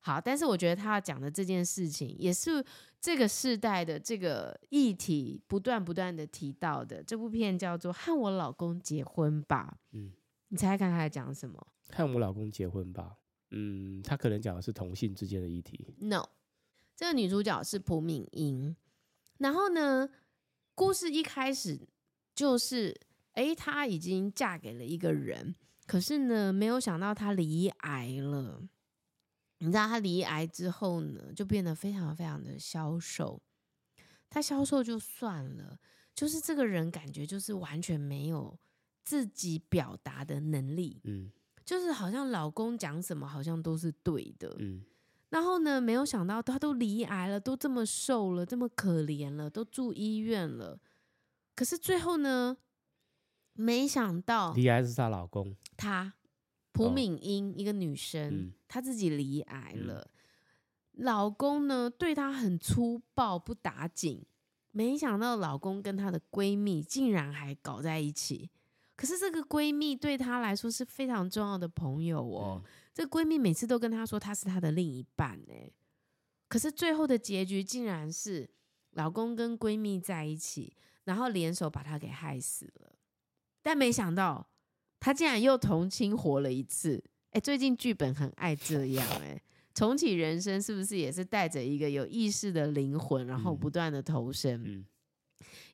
好，但是我觉得他要讲的这件事情，也是这个世代的这个议题不断不断的提到的。这部片叫做《和我老公结婚吧》，嗯，你猜猜看他在讲什么？和我老公结婚吧，嗯，他可能讲的是同性之间的议题。No，这个女主角是朴敏英。然后呢，故事一开始就是，哎，她已经嫁给了一个人，可是呢，没有想到她罹癌了。你知道她罹癌之后呢，就变得非常非常的消瘦。她消瘦就算了，就是这个人感觉就是完全没有自己表达的能力，嗯，就是好像老公讲什么好像都是对的，嗯。然后呢，没有想到她都离癌了，都这么瘦了，这么可怜了，都住医院了。可是最后呢，没想到离癌是她老公，她朴敏英、哦、一个女生，嗯、她自己离癌了，嗯、老公呢对她很粗暴，不打紧。没想到老公跟她的闺蜜竟然还搞在一起。可是这个闺蜜对她来说是非常重要的朋友哦。嗯这闺蜜每次都跟她说她是她的另一半哎，可是最后的结局竟然是老公跟闺蜜在一起，然后联手把她给害死了。但没想到她竟然又重新活了一次哎！最近剧本很爱这样哎，重启人生是不是也是带着一个有意识的灵魂，然后不断的投身？嗯，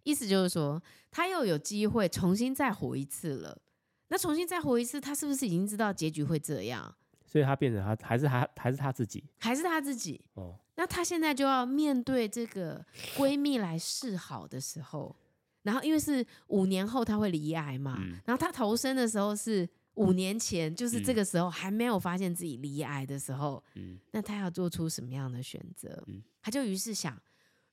意思就是说她又有机会重新再活一次了。那重新再活一次，他是不是已经知道结局会这样？所以他变成他还是他还是他自己，还是他自己？哦，那他现在就要面对这个闺蜜来示好的时候，然后因为是五年后他会离癌嘛，嗯、然后他投生的时候是五年前，就是这个时候还没有发现自己离癌的时候，嗯，那他要做出什么样的选择？嗯，他就于是想，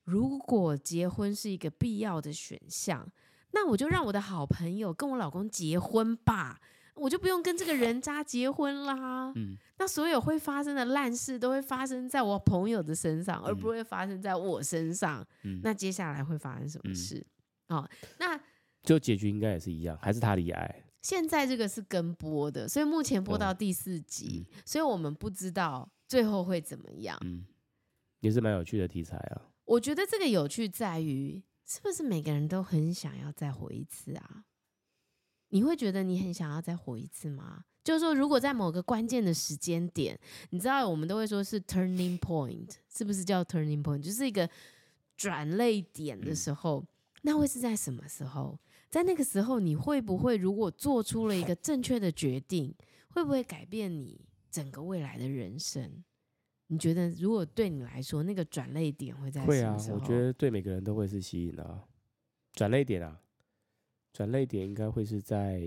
如果结婚是一个必要的选项，那我就让我的好朋友跟我老公结婚吧。我就不用跟这个人渣结婚啦。嗯，那所有会发生的烂事都会发生在我朋友的身上，而不会发生在我身上。嗯，那接下来会发生什么事？嗯、哦，那就结局应该也是一样，还是他离癌？现在这个是跟播的，所以目前播到第四集，嗯、所以我们不知道最后会怎么样。嗯，也是蛮有趣的题材啊。我觉得这个有趣在于，是不是每个人都很想要再活一次啊？你会觉得你很想要再活一次吗？就是说，如果在某个关键的时间点，你知道我们都会说是 turning point，是不是叫 turning point？就是一个转捩点的时候，那会是在什么时候？在那个时候，你会不会如果做出了一个正确的决定，会不会改变你整个未来的人生？你觉得如果对你来说，那个转捩点会在什么时候？会啊，我觉得对每个人都会是吸引的啊，转捩点啊。转泪点应该会是在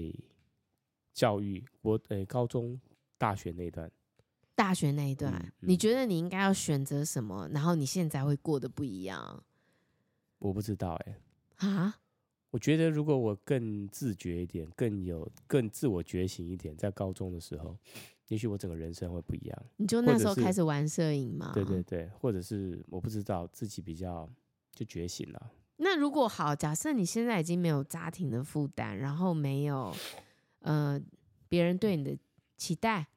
教育我诶、欸，高中、大学那一段。大学那一段，嗯嗯、你觉得你应该要选择什么？然后你现在会过得不一样？我不知道哎、欸。啊？我觉得如果我更自觉一点，更有更自我觉醒一点，在高中的时候，也许我整个人生会不一样。你就那时候开始玩摄影吗？对对对，或者是我不知道自己比较就觉醒了。那如果好，假设你现在已经没有家庭的负担，然后没有呃别人对你的期待，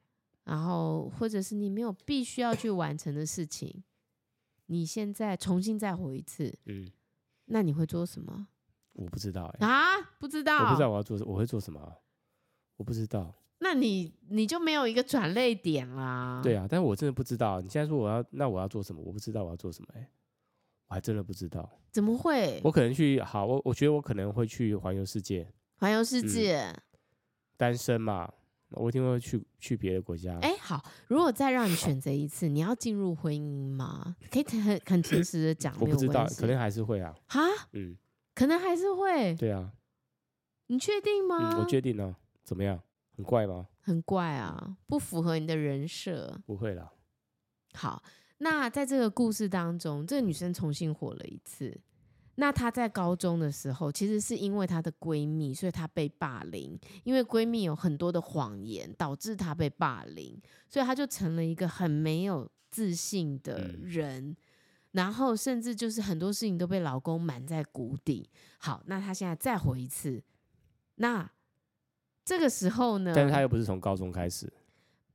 然后或者是你没有必须要去完成的事情，你现在重新再活一次，嗯，那你会做什么？我不知道哎、欸。啊，不知道？我不知道我要做，我会做什么？我不知道。那你你就没有一个转泪点啦？对啊，但是我真的不知道。你现在说我要，那我要做什么？我不知道我要做什么哎、欸。我还真的不知道，怎么会？我可能去，好，我我觉得我可能会去环游世界，环游世界，嗯，单身嘛，我一定会去去别的国家。哎，好，如果再让你选择一次，你要进入婚姻吗？可以很很诚实的讲，我不知道，可能还是会啊。哈，嗯，可能还是会。对啊，你确定吗？嗯，我确定啊。怎么样？很怪吗？很怪啊，不符合你的人设。不会啦。好。那在这个故事当中，这个女生重新火了一次。那她在高中的时候，其实是因为她的闺蜜，所以她被霸凌。因为闺蜜有很多的谎言，导致她被霸凌，所以她就成了一个很没有自信的人。嗯、然后甚至就是很多事情都被老公瞒在鼓底。好，那她现在再活一次。那这个时候呢？但是她又不是从高中开始，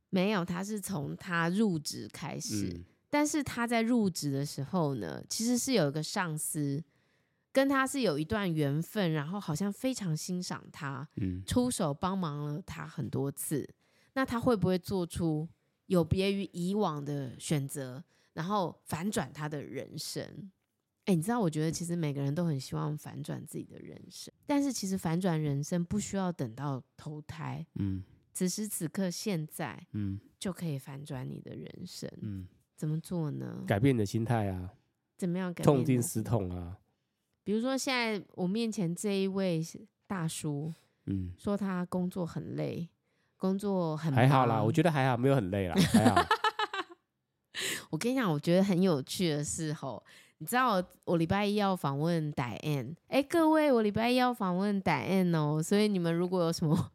没有，她是从她入职开始。嗯但是他在入职的时候呢，其实是有一个上司跟他是有一段缘分，然后好像非常欣赏他，嗯，出手帮忙了他很多次。那他会不会做出有别于以往的选择，然后反转他的人生？哎，你知道，我觉得其实每个人都很希望反转自己的人生，但是其实反转人生不需要等到投胎，嗯，此时此刻现在，嗯，就可以反转你的人生，嗯。怎么做呢？改变你的心态啊！怎么样改变？痛定思痛啊！比如说，现在我面前这一位大叔，嗯，说他工作很累，工作很还好啦，我觉得还好，没有很累啦，还好。[laughs] 我跟你讲，我觉得很有趣的是吼，你知道我，我礼拜一要访问 Diane，哎，各位，我礼拜一要访问 Diane 哦，所以你们如果有什么。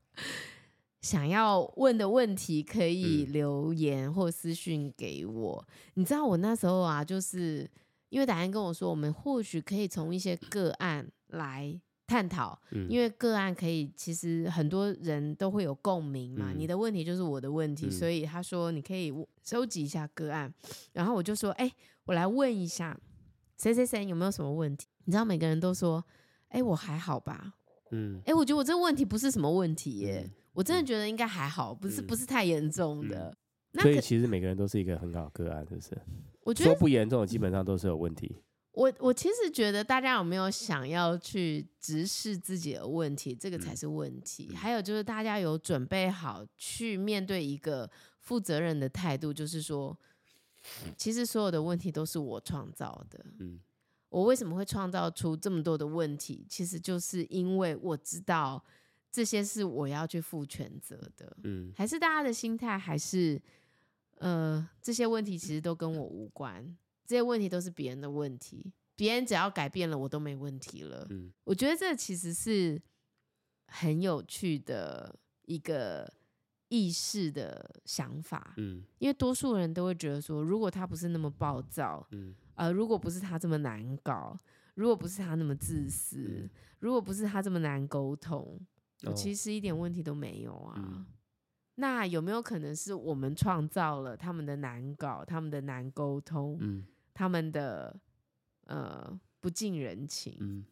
想要问的问题可以留言或私讯给我。嗯、你知道我那时候啊，就是因为达安跟我说，我们或许可以从一些个案来探讨，嗯、因为个案可以，其实很多人都会有共鸣嘛。嗯、你的问题就是我的问题，嗯、所以他说你可以收集一下个案。然后我就说，哎、欸，我来问一下谁谁谁有没有什么问题？你知道每个人都说，哎、欸，我还好吧。嗯，哎、欸，我觉得我这个问题不是什么问题耶。嗯我真的觉得应该还好，不是不是太严重的。所以其实每个人都是一个很好的个案，是不是？我觉得说不严重的基本上都是有问题。我我其实觉得大家有没有想要去直视自己的问题，这个才是问题。嗯、还有就是大家有准备好去面对一个负责任的态度，就是说，其实所有的问题都是我创造的。嗯，我为什么会创造出这么多的问题？其实就是因为我知道这些是我要去负全责的。嗯，还是大家的心态还是，呃，这些问题其实都跟我无关。这些问题都是别人的问题，别人只要改变了，我都没问题了。嗯，我觉得这其实是很有趣的一个意识的想法。嗯，因为多数人都会觉得说，如果他不是那么暴躁，嗯，呃，如果不是他这么难搞，如果不是他那么自私，嗯，如果不是他这么难沟通，我其实一点问题都没有啊。嗯，那有没有可能是我们创造了他们的难搞，他们的难沟通？嗯。他们的呃不近人情，嗯，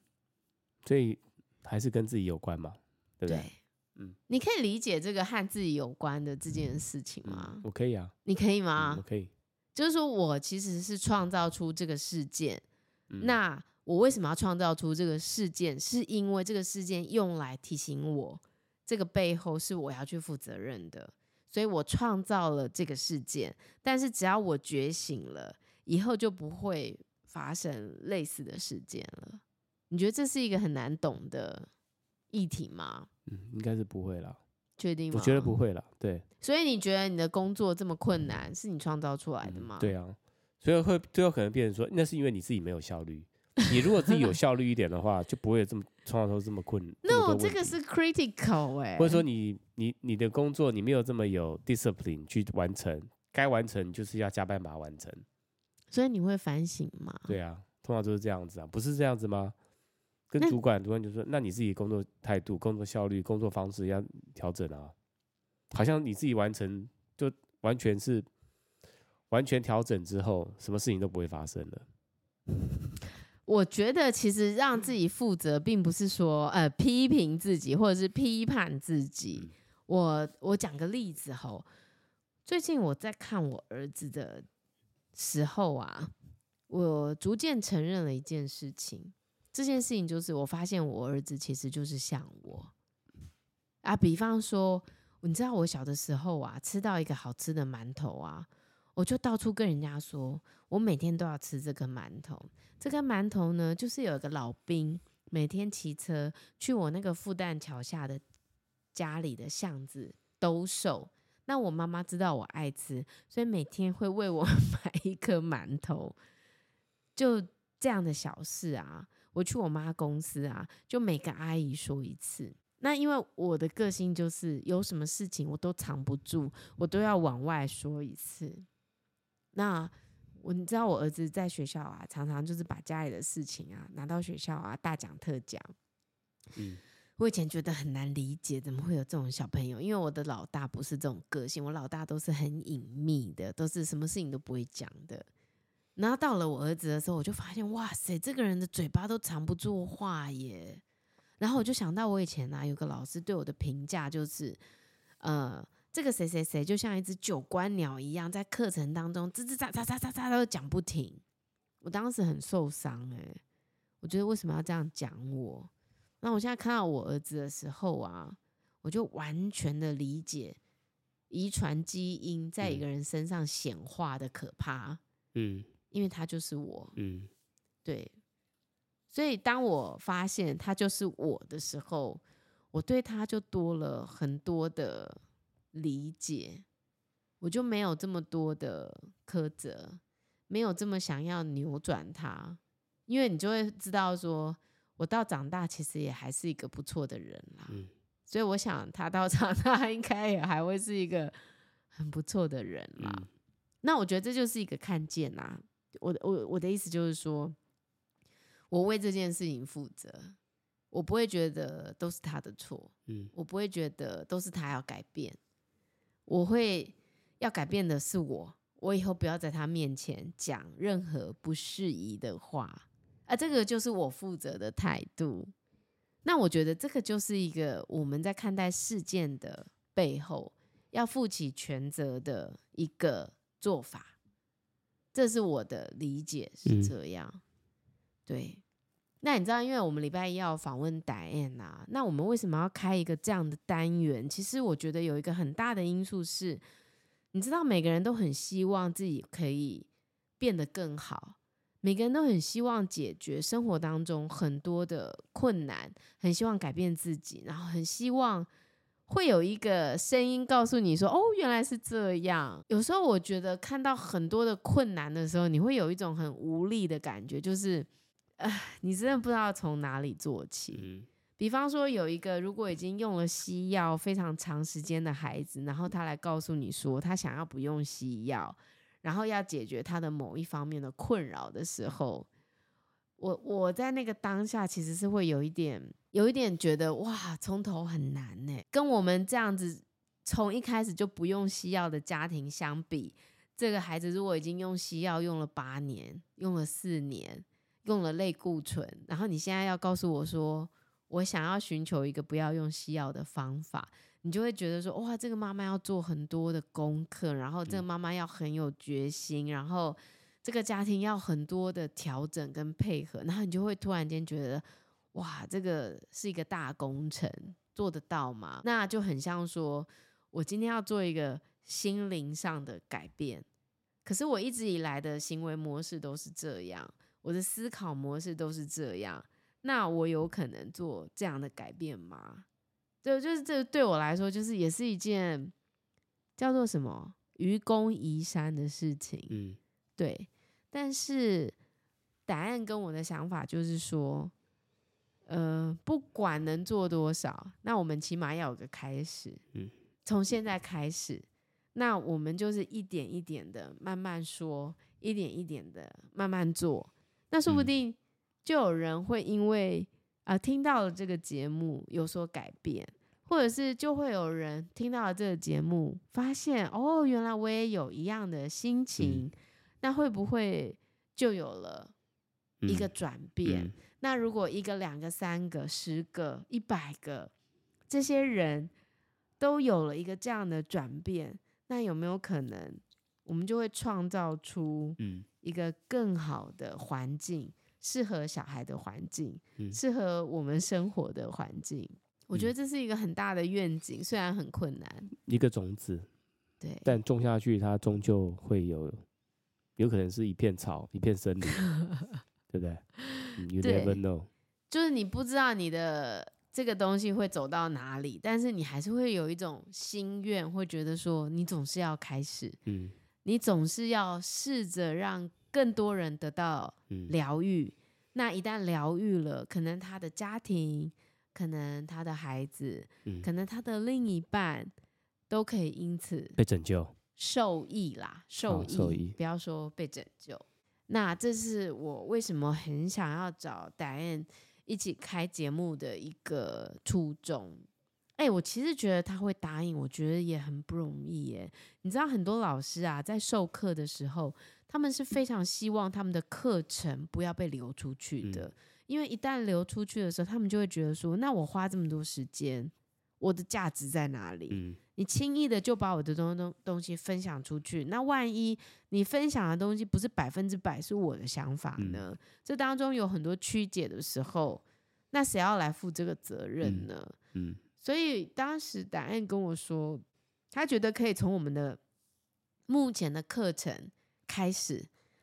所以还是跟自己有关嘛，对不对？对，嗯，你可以理解这个和自己有关的这件事情吗？嗯，我可以啊，你可以吗？可以，就是说我其实是创造出这个事件，嗯，那我为什么要创造出这个事件？是因为这个事件用来提醒我，这个背后是我要去负责任的，所以我创造了这个事件。但是只要我觉醒了。以后就不会发生类似的事件了。你觉得这是一个很难懂的议题吗？嗯，应该是不会啦。确定吗？我觉得不会啦。对。所以你觉得你的工作这么困难，是你创造出来的吗？嗯，对啊。所以会最后可能变成说，那是因为你自己没有效率。[laughs] 你如果自己有效率一点的话，就不会这么创造出这么困 [laughs] 那我这个是 critical 哎、欸。或者说你你你的工作你没有这么有 discipline 去完成，该完成就是要加班把它完成。所以你会反省吗？对啊，通常都是这样子啊，不是这样子吗？跟主管，主管就说：“那你自己工作态度、工作效率、工作方式要调整啊。”好像你自己完成，就完全是完全调整之后，什么事情都不会发生了。我觉得其实让自己负责，并不是说呃批评自己或者是批判自己。我我讲个例子吼，最近我在看我儿子的。时候啊，我逐渐承认了一件事情，这件事情就是我发现我儿子其实就是像我啊。比方说，你知道我小的时候啊，吃到一个好吃的馒头啊，我就到处跟人家说，我每天都要吃这个馒头。这个馒头呢，就是有一个老兵每天骑车去我那个复旦桥下的家里的巷子兜售。那我妈妈知道我爱吃，所以每天会为我 [laughs] 买一颗馒头。就这样的小事啊，我去我妈公司啊，就每个阿姨说一次。那因为我的个性就是有什么事情我都藏不住，我都要往外说一次。那我你知道我儿子在学校啊，常常就是把家里的事情啊拿到学校啊大讲特讲。嗯。我以前觉得很难理解，怎么会有这种小朋友？因为我的老大不是这种个性，我老大都是很隐秘的，都是什么事情都不会讲的。然后到了我儿子的时候，我就发现，哇塞，这个人的嘴巴都藏不住话耶。然后我就想到我以前啊，有个老师对我的评价就是，呃，这个谁谁谁就像一只九官鸟一样，在课程当中吱吱喳喳喳喳喳都讲不停。我当时很受伤诶，我觉得为什么要这样讲我？那我现在看到我儿子的时候啊，我就完全的理解遗传基因在一个人身上显化的可怕。嗯，因为他就是我。嗯，对。所以当我发现他就是我的时候，我对他就多了很多的理解，我就没有这么多的苛责，没有这么想要扭转他，因为你就会知道说。我到长大其实也还是一个不错的人啦，嗯，所以我想他到长大 [laughs] 应该也还会是一个很不错的人啦。嗯，那我觉得这就是一个看见呐。我我我的意思就是说，我为这件事情负责，我不会觉得都是他的错，嗯，我不会觉得都是他要改变，我会要改变的是我，我以后不要在他面前讲任何不适宜的话。啊，这个就是我负责的态度。那我觉得这个就是一个我们在看待事件的背后要负起全责的一个做法。这是我的理解是这样。嗯。对。那你知道，因为我们礼拜一要访问 Diane 啊，那我们为什么要开一个这样的单元？其实我觉得有一个很大的因素是，你知道，每个人都很希望自己可以变得更好，每个人都很希望解决生活当中很多的困难，很希望改变自己，然后很希望会有一个声音告诉你说：“哦，原来是这样。”有时候我觉得看到很多的困难的时候，你会有一种很无力的感觉，就是。呃，[laughs] 你真的不知道从哪里做起。嗯。比方说，有一个如果已经用了西药非常长时间的孩子，然后他来告诉你说他想要不用西药，然后要解决他的某一方面的困扰的时候，我我在那个当下其实是会有一点有一点觉得哇，从头很难呢。跟我们这样子从一开始就不用西药的家庭相比，这个孩子如果已经用西药用了八年，用了四年。用了类固醇，然后你现在要告诉我说，我想要寻求一个不要用西药的方法，你就会觉得说，哇，这个妈妈要做很多的功课，然后这个妈妈要很有决心，然后这个家庭要很多的调整跟配合，然后你就会突然间觉得，哇，这个是一个大工程，做得到吗？那就很像说我今天要做一个心灵上的改变，可是我一直以来的行为模式都是这样。我的思考模式都是这样，那我有可能做这样的改变吗？对，就是这对我来说，就是也是一件叫做什么愚公移山的事情。嗯，对。但是答案跟我的想法就是说，呃，不管能做多少，那我们起码要有个开始。嗯，从现在开始，那我们就是一点一点的慢慢说，一点一点的慢慢做。那说不定就有人会因为啊、呃、听到了这个节目有所改变，或者是就会有人听到了这个节目，发现哦，原来我也有一样的心情，嗯、那会不会就有了一个转变？嗯嗯、那如果一个、两个、三个、十个、一百个这些人都有了一个这样的转变，那有没有可能我们就会创造出嗯？一个更好的环境，适合小孩的环境，嗯、适合我们生活的环境。嗯、我觉得这是一个很大的愿景，虽然很困难。一个种子，对，但种下去，它终究会有，有可能是一片草，一片森林，[laughs] 对不对？You never know。就是你不知道你的这个东西会走到哪里，但是你还是会有一种心愿，会觉得说，你总是要开始。嗯。你总是要试着让更多人得到疗愈，嗯、那一旦疗愈了，可能他的家庭，可能他的孩子，嗯、可能他的另一半，都可以因此被拯救、受益啦，受益，哦、受益，不要说被拯救。那这是我为什么很想要找 Diane 一起开节目的一个初衷。哎、欸，我其实觉得他会答应，我觉得也很不容易耶。你知道，很多老师啊，在授课的时候，他们是非常希望他们的课程不要被流出去的，嗯、因为一旦流出去的时候，他们就会觉得说，那我花这么多时间，我的价值在哪里？嗯、你轻易的就把我的东东东西分享出去，那万一你分享的东西不是百分之百是我的想法呢？嗯、这当中有很多曲解的时候，那谁要来负这个责任呢？嗯。嗯所以当时答案跟我说，他觉得可以从我们的目前的课程开始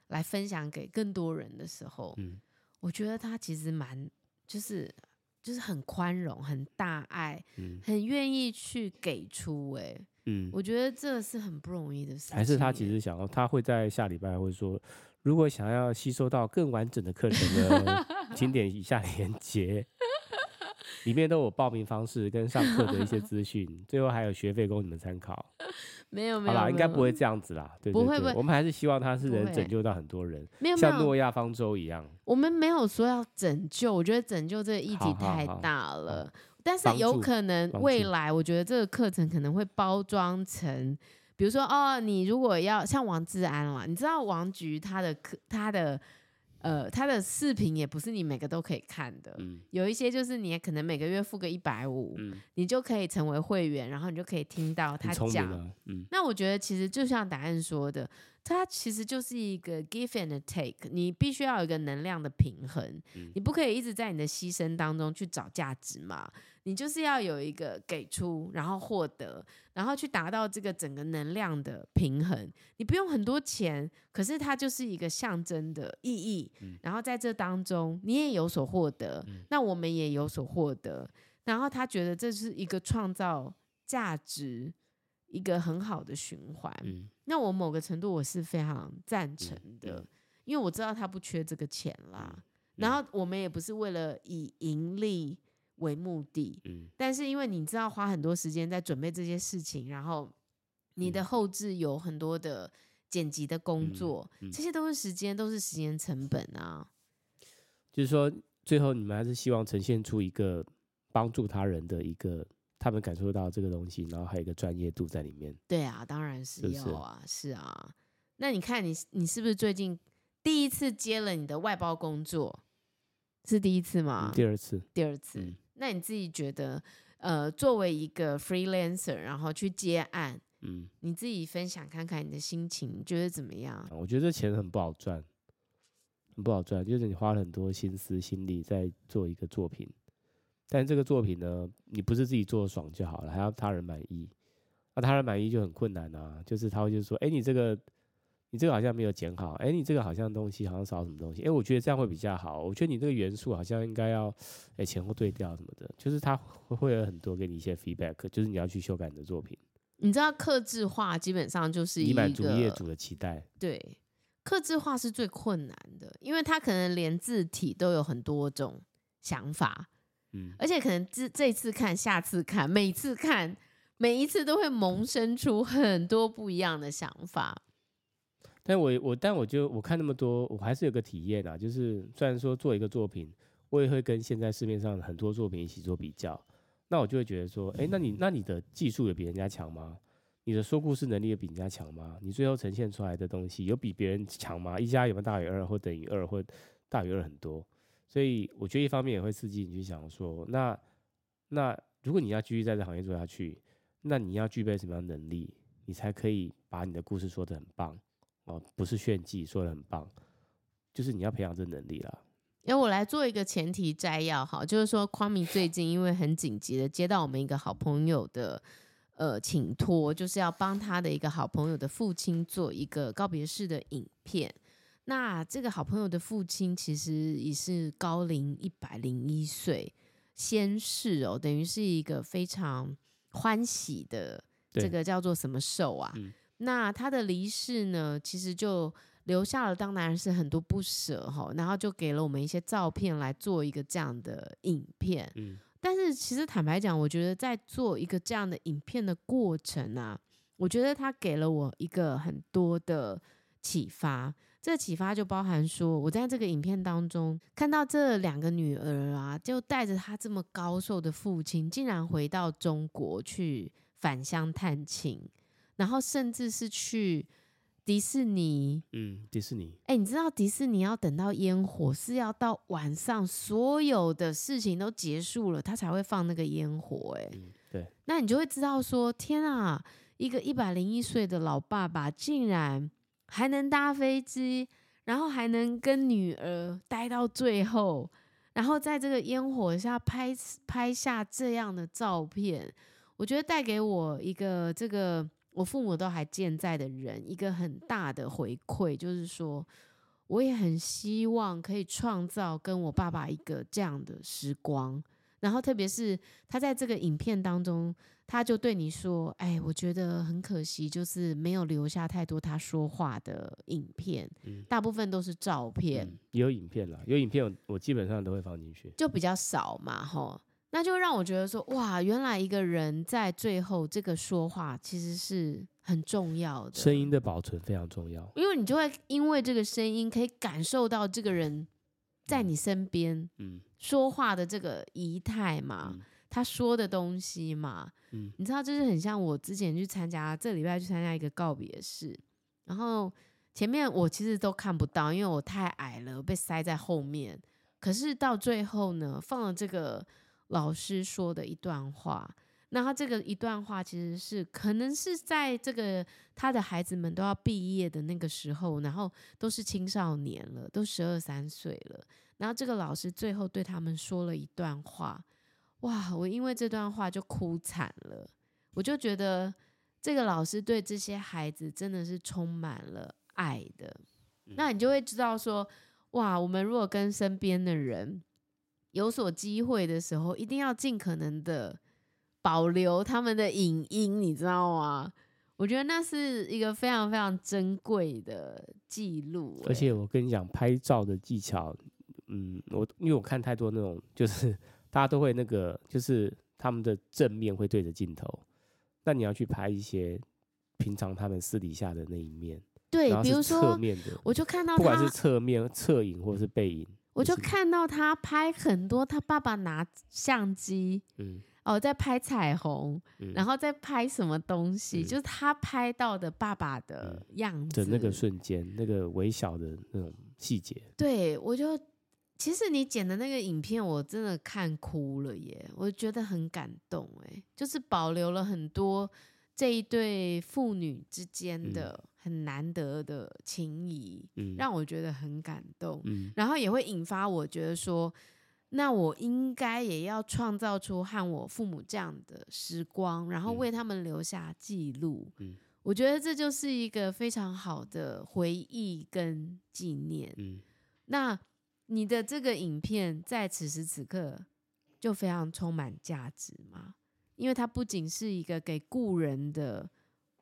来分享给更多人的时候，嗯，我觉得他其实蛮就是就是很宽容、很大爱、嗯，很愿意去给出、欸，哎，嗯，我觉得这是很不容易的事情。还是他其实想要，他会在下礼拜会说，如果想要吸收到更完整的课程呢，[laughs] 请点以下连结。里面都有报名方式跟上课的一些资讯，[laughs] 最后还有学费供你们参考。没有没有，好啦，应该不会这样子啦。对对对，不会不会，我们还是希望他是能拯救到很多人，没有像诺亚方舟一样。我们没有说要拯救，我觉得拯救这个议题太大了。但是有可能未来，我觉得这个课程可能会包装成，比如说哦，你如果要像王志安啦，你知道王菊他的课他的。呃，他的视频也不是你每个都可以看的，嗯、有一些就是你可能每个月付个一百五，你就可以成为会员，然后你就可以听到他讲。嗯、那我觉得其实就像答案说的，它其实就是一个 give and take，你必须要有一个能量的平衡，嗯、你不可以一直在你的牺牲当中去找价值嘛，你就是要有一个给出，然后获得，然后去达到这个整个能量的平衡。你不用很多钱，可是它就是一个象征的意义，嗯、然后在这当中你也有所获得，嗯、那我们也有所获得，然后他觉得这是一个创造价值。一个很好的循环，嗯、那我某个程度我是非常赞成的，因为我知道他不缺这个钱啦。嗯、然后我们也不是为了以盈利为目的，嗯、但是因为你知道花很多时间在准备这些事情，然后你的后置有很多的剪辑的工作，嗯嗯、这些都是时间，都是时间成本啊。就是说，最后你们还是希望呈现出一个帮助他人的一个。他们感受到这个东西，然后还有一个专业度在里面。对啊，当然是要啊，是，是，是啊。那你看你，你你是不是最近第一次接了你的外包工作？是第一次吗？嗯、第二次，第二次。嗯、那你自己觉得，呃，作为一个 freelancer，然后去接案，嗯，你自己分享看看你的心情，你觉得怎么样？我觉得这钱很不好赚，很不好赚，就是你花了很多心思心力在做一个作品。但这个作品呢，你不是自己做爽就好了，还要他人满意。那他人满意就很困难啊，就是他会就说，哎，你这个，你这个好像没有剪好，哎，你这个好像东西好像少什么东西，哎，我觉得这样会比较好，我觉得你这个元素好像应该要，哎，前后对调什么的，就是他会会有很多给你一些 feedback，就是你要去修改你的作品。你知道，克制化基本上就是一个，你满足业主的期待。对，克制化是最困难的，因为他可能连字体都有很多种想法。嗯，而且可能这这次看，下次看，每次看，每一次都会萌生出很多不一样的想法。但我我但我就我看那么多，我还是有个体验啊，就是虽然说做一个作品，我也会跟现在市面上很多作品一起做比较，那我就会觉得说，哎，那你那你的技术有比人家强吗？你的说故事能力有比人家强吗？你最后呈现出来的东西有比别人强吗？一加有没有大于二，或等于二，或大于二很多？所以我觉得一方面也会刺激你去想说，那那如果你要继续在这行业做下去，那你要具备什么样能力，你才可以把你的故事说得很棒哦，不是炫技，说的很棒，就是你要培养这能力啦。因为我来做一个前提摘要，哈，就是说，Kwame 最近因为很紧急的接到我们一个好朋友的呃请托，就是要帮他的一个好朋友的父亲做一个告别式的影片。那这个好朋友的父亲其实也是高龄一百零一岁，先逝哦，等于是一个非常欢喜的这个叫做什么寿啊？嗯、那他的离世呢，其实就留下了当然是很多不舍哈，然后就给了我们一些照片来做一个这样的影片。嗯、但是其实坦白讲，我觉得在做一个这样的影片的过程啊，我觉得他给了我一个很多的启发。这个启发就包含说，我在这个影片当中看到这两个女儿啊，就带着她这么高寿的父亲，竟然回到中国去返乡探亲，然后甚至是去迪士尼。嗯，迪士尼。哎，你知道迪士尼要等到烟火是要到晚上，所有的事情都结束了，他才会放那个烟火。哎，嗯，对。那你就会知道说，天啊，一个一百零一岁的老爸爸竟然。还能搭飞机，然后还能跟女儿待到最后，然后在这个烟火下拍拍下这样的照片，我觉得带给我一个这个我父母都还健在的人一个很大的回馈，就是说我也很希望可以创造跟我爸爸一个这样的时光，然后特别是他在这个影片当中。他就对你说：“哎，我觉得很可惜，就是没有留下太多他说话的影片，嗯、大部分都是照片。嗯、有影片啦，有影片我，我基本上都会放进去，就比较少嘛，吼。那就让我觉得说，哇，原来一个人在最后这个说话其实是很重要的，声音的保存非常重要，因为你就会因为这个声音可以感受到这个人在你身边，嗯，说话的这个仪态嘛。嗯”他说的东西嘛，嗯，你知道，就是很像我之前去参加这礼拜去参加一个告别式，然后前面我其实都看不到，因为我太矮了，被塞在后面。可是到最后呢，放了这个老师说的一段话，那他这个一段话其实是可能是在这个他的孩子们都要毕业的那个时候，然后都是青少年了，都十二三岁了。然后这个老师最后对他们说了一段话，哇！我因为这段话就哭惨了。我就觉得这个老师对这些孩子真的是充满了爱的。那你就会知道说，哇！我们如果跟身边的人有所机会的时候，一定要尽可能的。保留他们的影音，你知道吗？我觉得那是一个非常非常珍贵的记录。而且我跟你讲，拍照的技巧，嗯，我因为我看太多那种，就是大家都会那个，就是他们的正面会对着镜头，那你要去拍一些平常他们私底下的那一面。对，比如说侧面的，我就看到不管是侧面、侧影或是背影，我就看到他拍很多他爸爸拿相机，嗯。哦，在拍彩虹，嗯、然后在拍什么东西？嗯、就是他拍到的爸爸的样子，的那个瞬间，那个微小的那种细节。对，我就其实你剪的那个影片，我真的看哭了耶！我觉得很感动，哎，就是保留了很多这一对父女之间的很难得的情谊，嗯、让我觉得很感动。嗯、然后也会引发我觉得说。那我应该也要创造出和我父母这样的时光，然后为他们留下记录。嗯，我觉得这就是一个非常好的回忆跟纪念。嗯，那你的这个影片在此时此刻就非常充满价值吗？因为它不仅是一个给故人的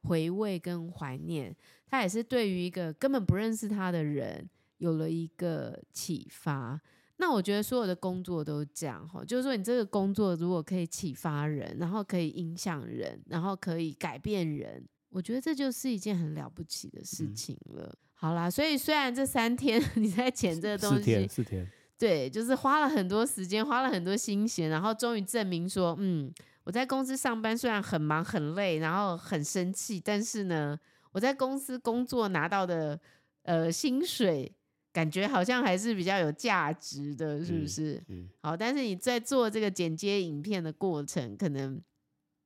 回味跟怀念，它也是对于一个根本不认识他的人有了一个启发。那我觉得所有的工作都这样哈，就是说你这个工作如果可以启发人，然后可以影响人，然后可以改变人，我觉得这就是一件很了不起的事情了。嗯、好啦，所以虽然这三天 [laughs] 你在剪这个东西，四天，四天，对，就是花了很多时间，花了很多心血，然后终于证明说，嗯，我在公司上班虽然很忙很累，然后很生气，但是呢，我在公司工作拿到的呃薪水。感觉好像还是比较有价值的，是不是？嗯嗯、好，但是你在做这个剪接影片的过程，可能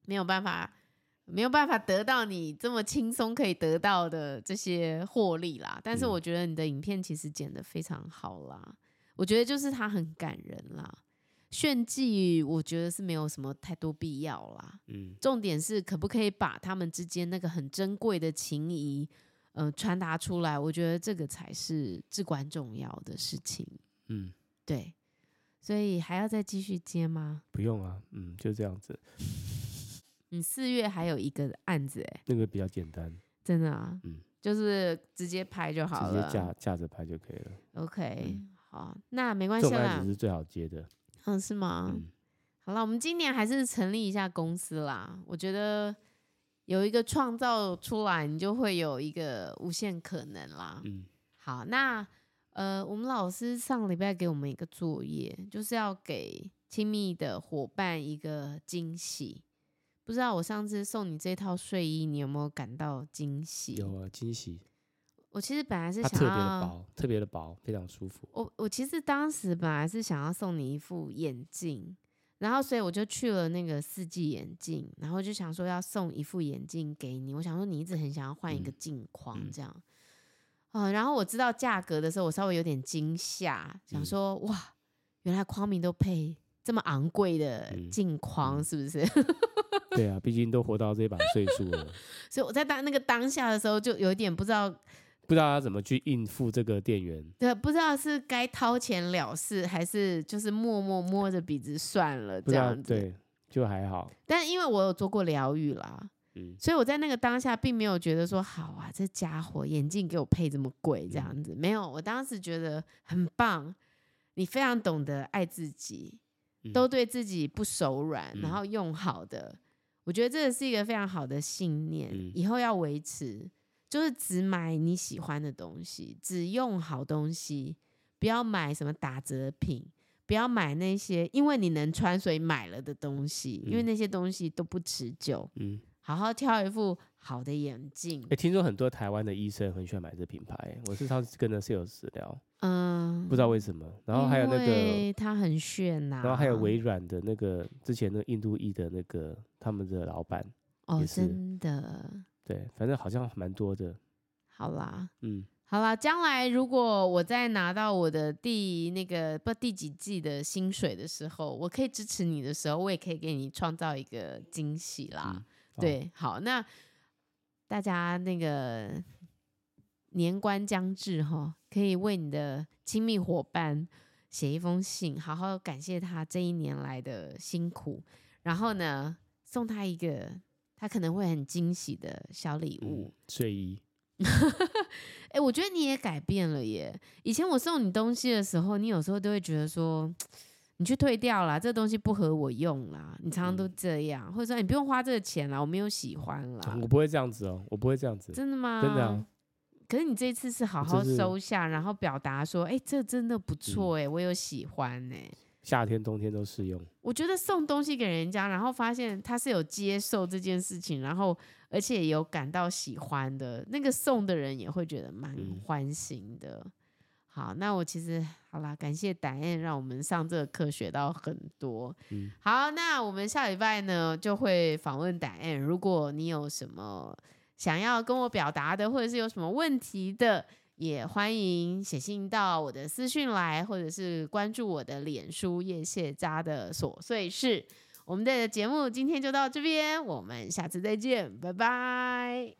没有办法，没有办法得到你这么轻松可以得到的这些获利啦。但是我觉得你的影片其实剪得非常好啦，我觉得就是它很感人啦。炫技，我觉得是没有什么太多必要啦。嗯，重点是可不可以把他们之间那个很珍贵的情谊。呃，传达出来，我觉得这个才是至关重要的事情。嗯，对，所以还要再继续接吗？不用啊，嗯，就这样子。[laughs] 你四月还有一个案子哎，那个比较简单，真的啊，嗯，就是直接拍就好了，直接架架着拍就可以了。OK，嗯，好，那没关系啦，这种案子是最好接的。嗯，是吗？嗯，好了，我们今年还是成立一下公司啦，我觉得。有一个创造出来，你就会有一个无限可能啦。嗯，好，那呃，我们老师上礼拜给我们一个作业，就是要给亲密的伙伴一个惊喜。不知道我上次送你这套睡衣，你有没有感到惊喜？有啊，惊喜。我其实本来是想要特别的薄，特别的薄，非常舒服。我我其实当时本来是想要送你一副眼镜。然后，所以我就去了那个四季眼镜，然后就想说要送一副眼镜给你。我想说你一直很想要换一个镜框，这样，嗯，然后我知道价格的时候，我稍微有点惊吓，想说哇，原来匡明都配这么昂贵的镜框，是不是？[laughs] 对啊，毕竟都活到这把岁数了。[laughs] 所以我在当那个当下的时候，就有一点不知道。不知道要怎么去应付这个店员，对，不知道是该掏钱了事，还是就是默默摸着鼻子算了这样子。对，就还好。但因为我有做过疗愈啦，嗯，所以我在那个当下并没有觉得说好啊，这家伙眼镜给我配这么贵这样子，嗯、没有。我当时觉得很棒，你非常懂得爱自己，嗯、都对自己不手软，然后用好的，嗯、我觉得这个是一个非常好的信念，嗯、以后要维持。就是只买你喜欢的东西，只用好东西，不要买什么打折品，不要买那些因为你能穿所以买了的东西，嗯、因为那些东西都不持久。嗯，好好挑一副好的眼镜。哎、欸，听说很多台湾的医生很喜欢买这品牌，我是上次跟的 sales 聊，嗯，不知道为什么。然后还有那个，他很炫呐、啊。然后还有微软的那个之前那个印度裔的那个他们的老板，哦，真的，对，反正好像蛮多的。好啦，嗯。好啦，将来如果我在拿到我的第那个不第几季的薪水的时候，我可以支持你的时候，我也可以给你创造一个惊喜啦。嗯哦、对，好，那大家那个年关将至哈，可以为你的亲密伙伴写一封信，好好感谢他这一年来的辛苦，然后呢，送他一个他可能会很惊喜的小礼物，嗯、睡衣。哎、欸，我觉得你也改变了耶！以前我送你东西的时候，你有时候都会觉得说，你去退掉啦，这个东西不合我用啦。你常常都这样，嗯、或者说你不用花这个钱啦，我没有喜欢啦。我不会这样子哦，我不会这样子。真的吗？真的啊。可是你这次是好好收下，然后表达说，哎、欸，这真的不错哎、嗯，我有喜欢哎。夏天、冬天都适用。我觉得送东西给人家，然后发现他是有接受这件事情，然后而且有感到喜欢的，那个送的人也会觉得蛮欢心的。嗯、好，那我其实好啦，感谢 Diane 让我们上这个课学到很多。嗯，好，那我们下礼拜呢就会访问 Diane，如果你有什么想要跟我表达的，或者是有什么问题的。也欢迎写信到我的私讯来，或者是关注我的脸书叶谢家的琐碎事。我们的节目今天就到这边，我们下次再见，拜拜。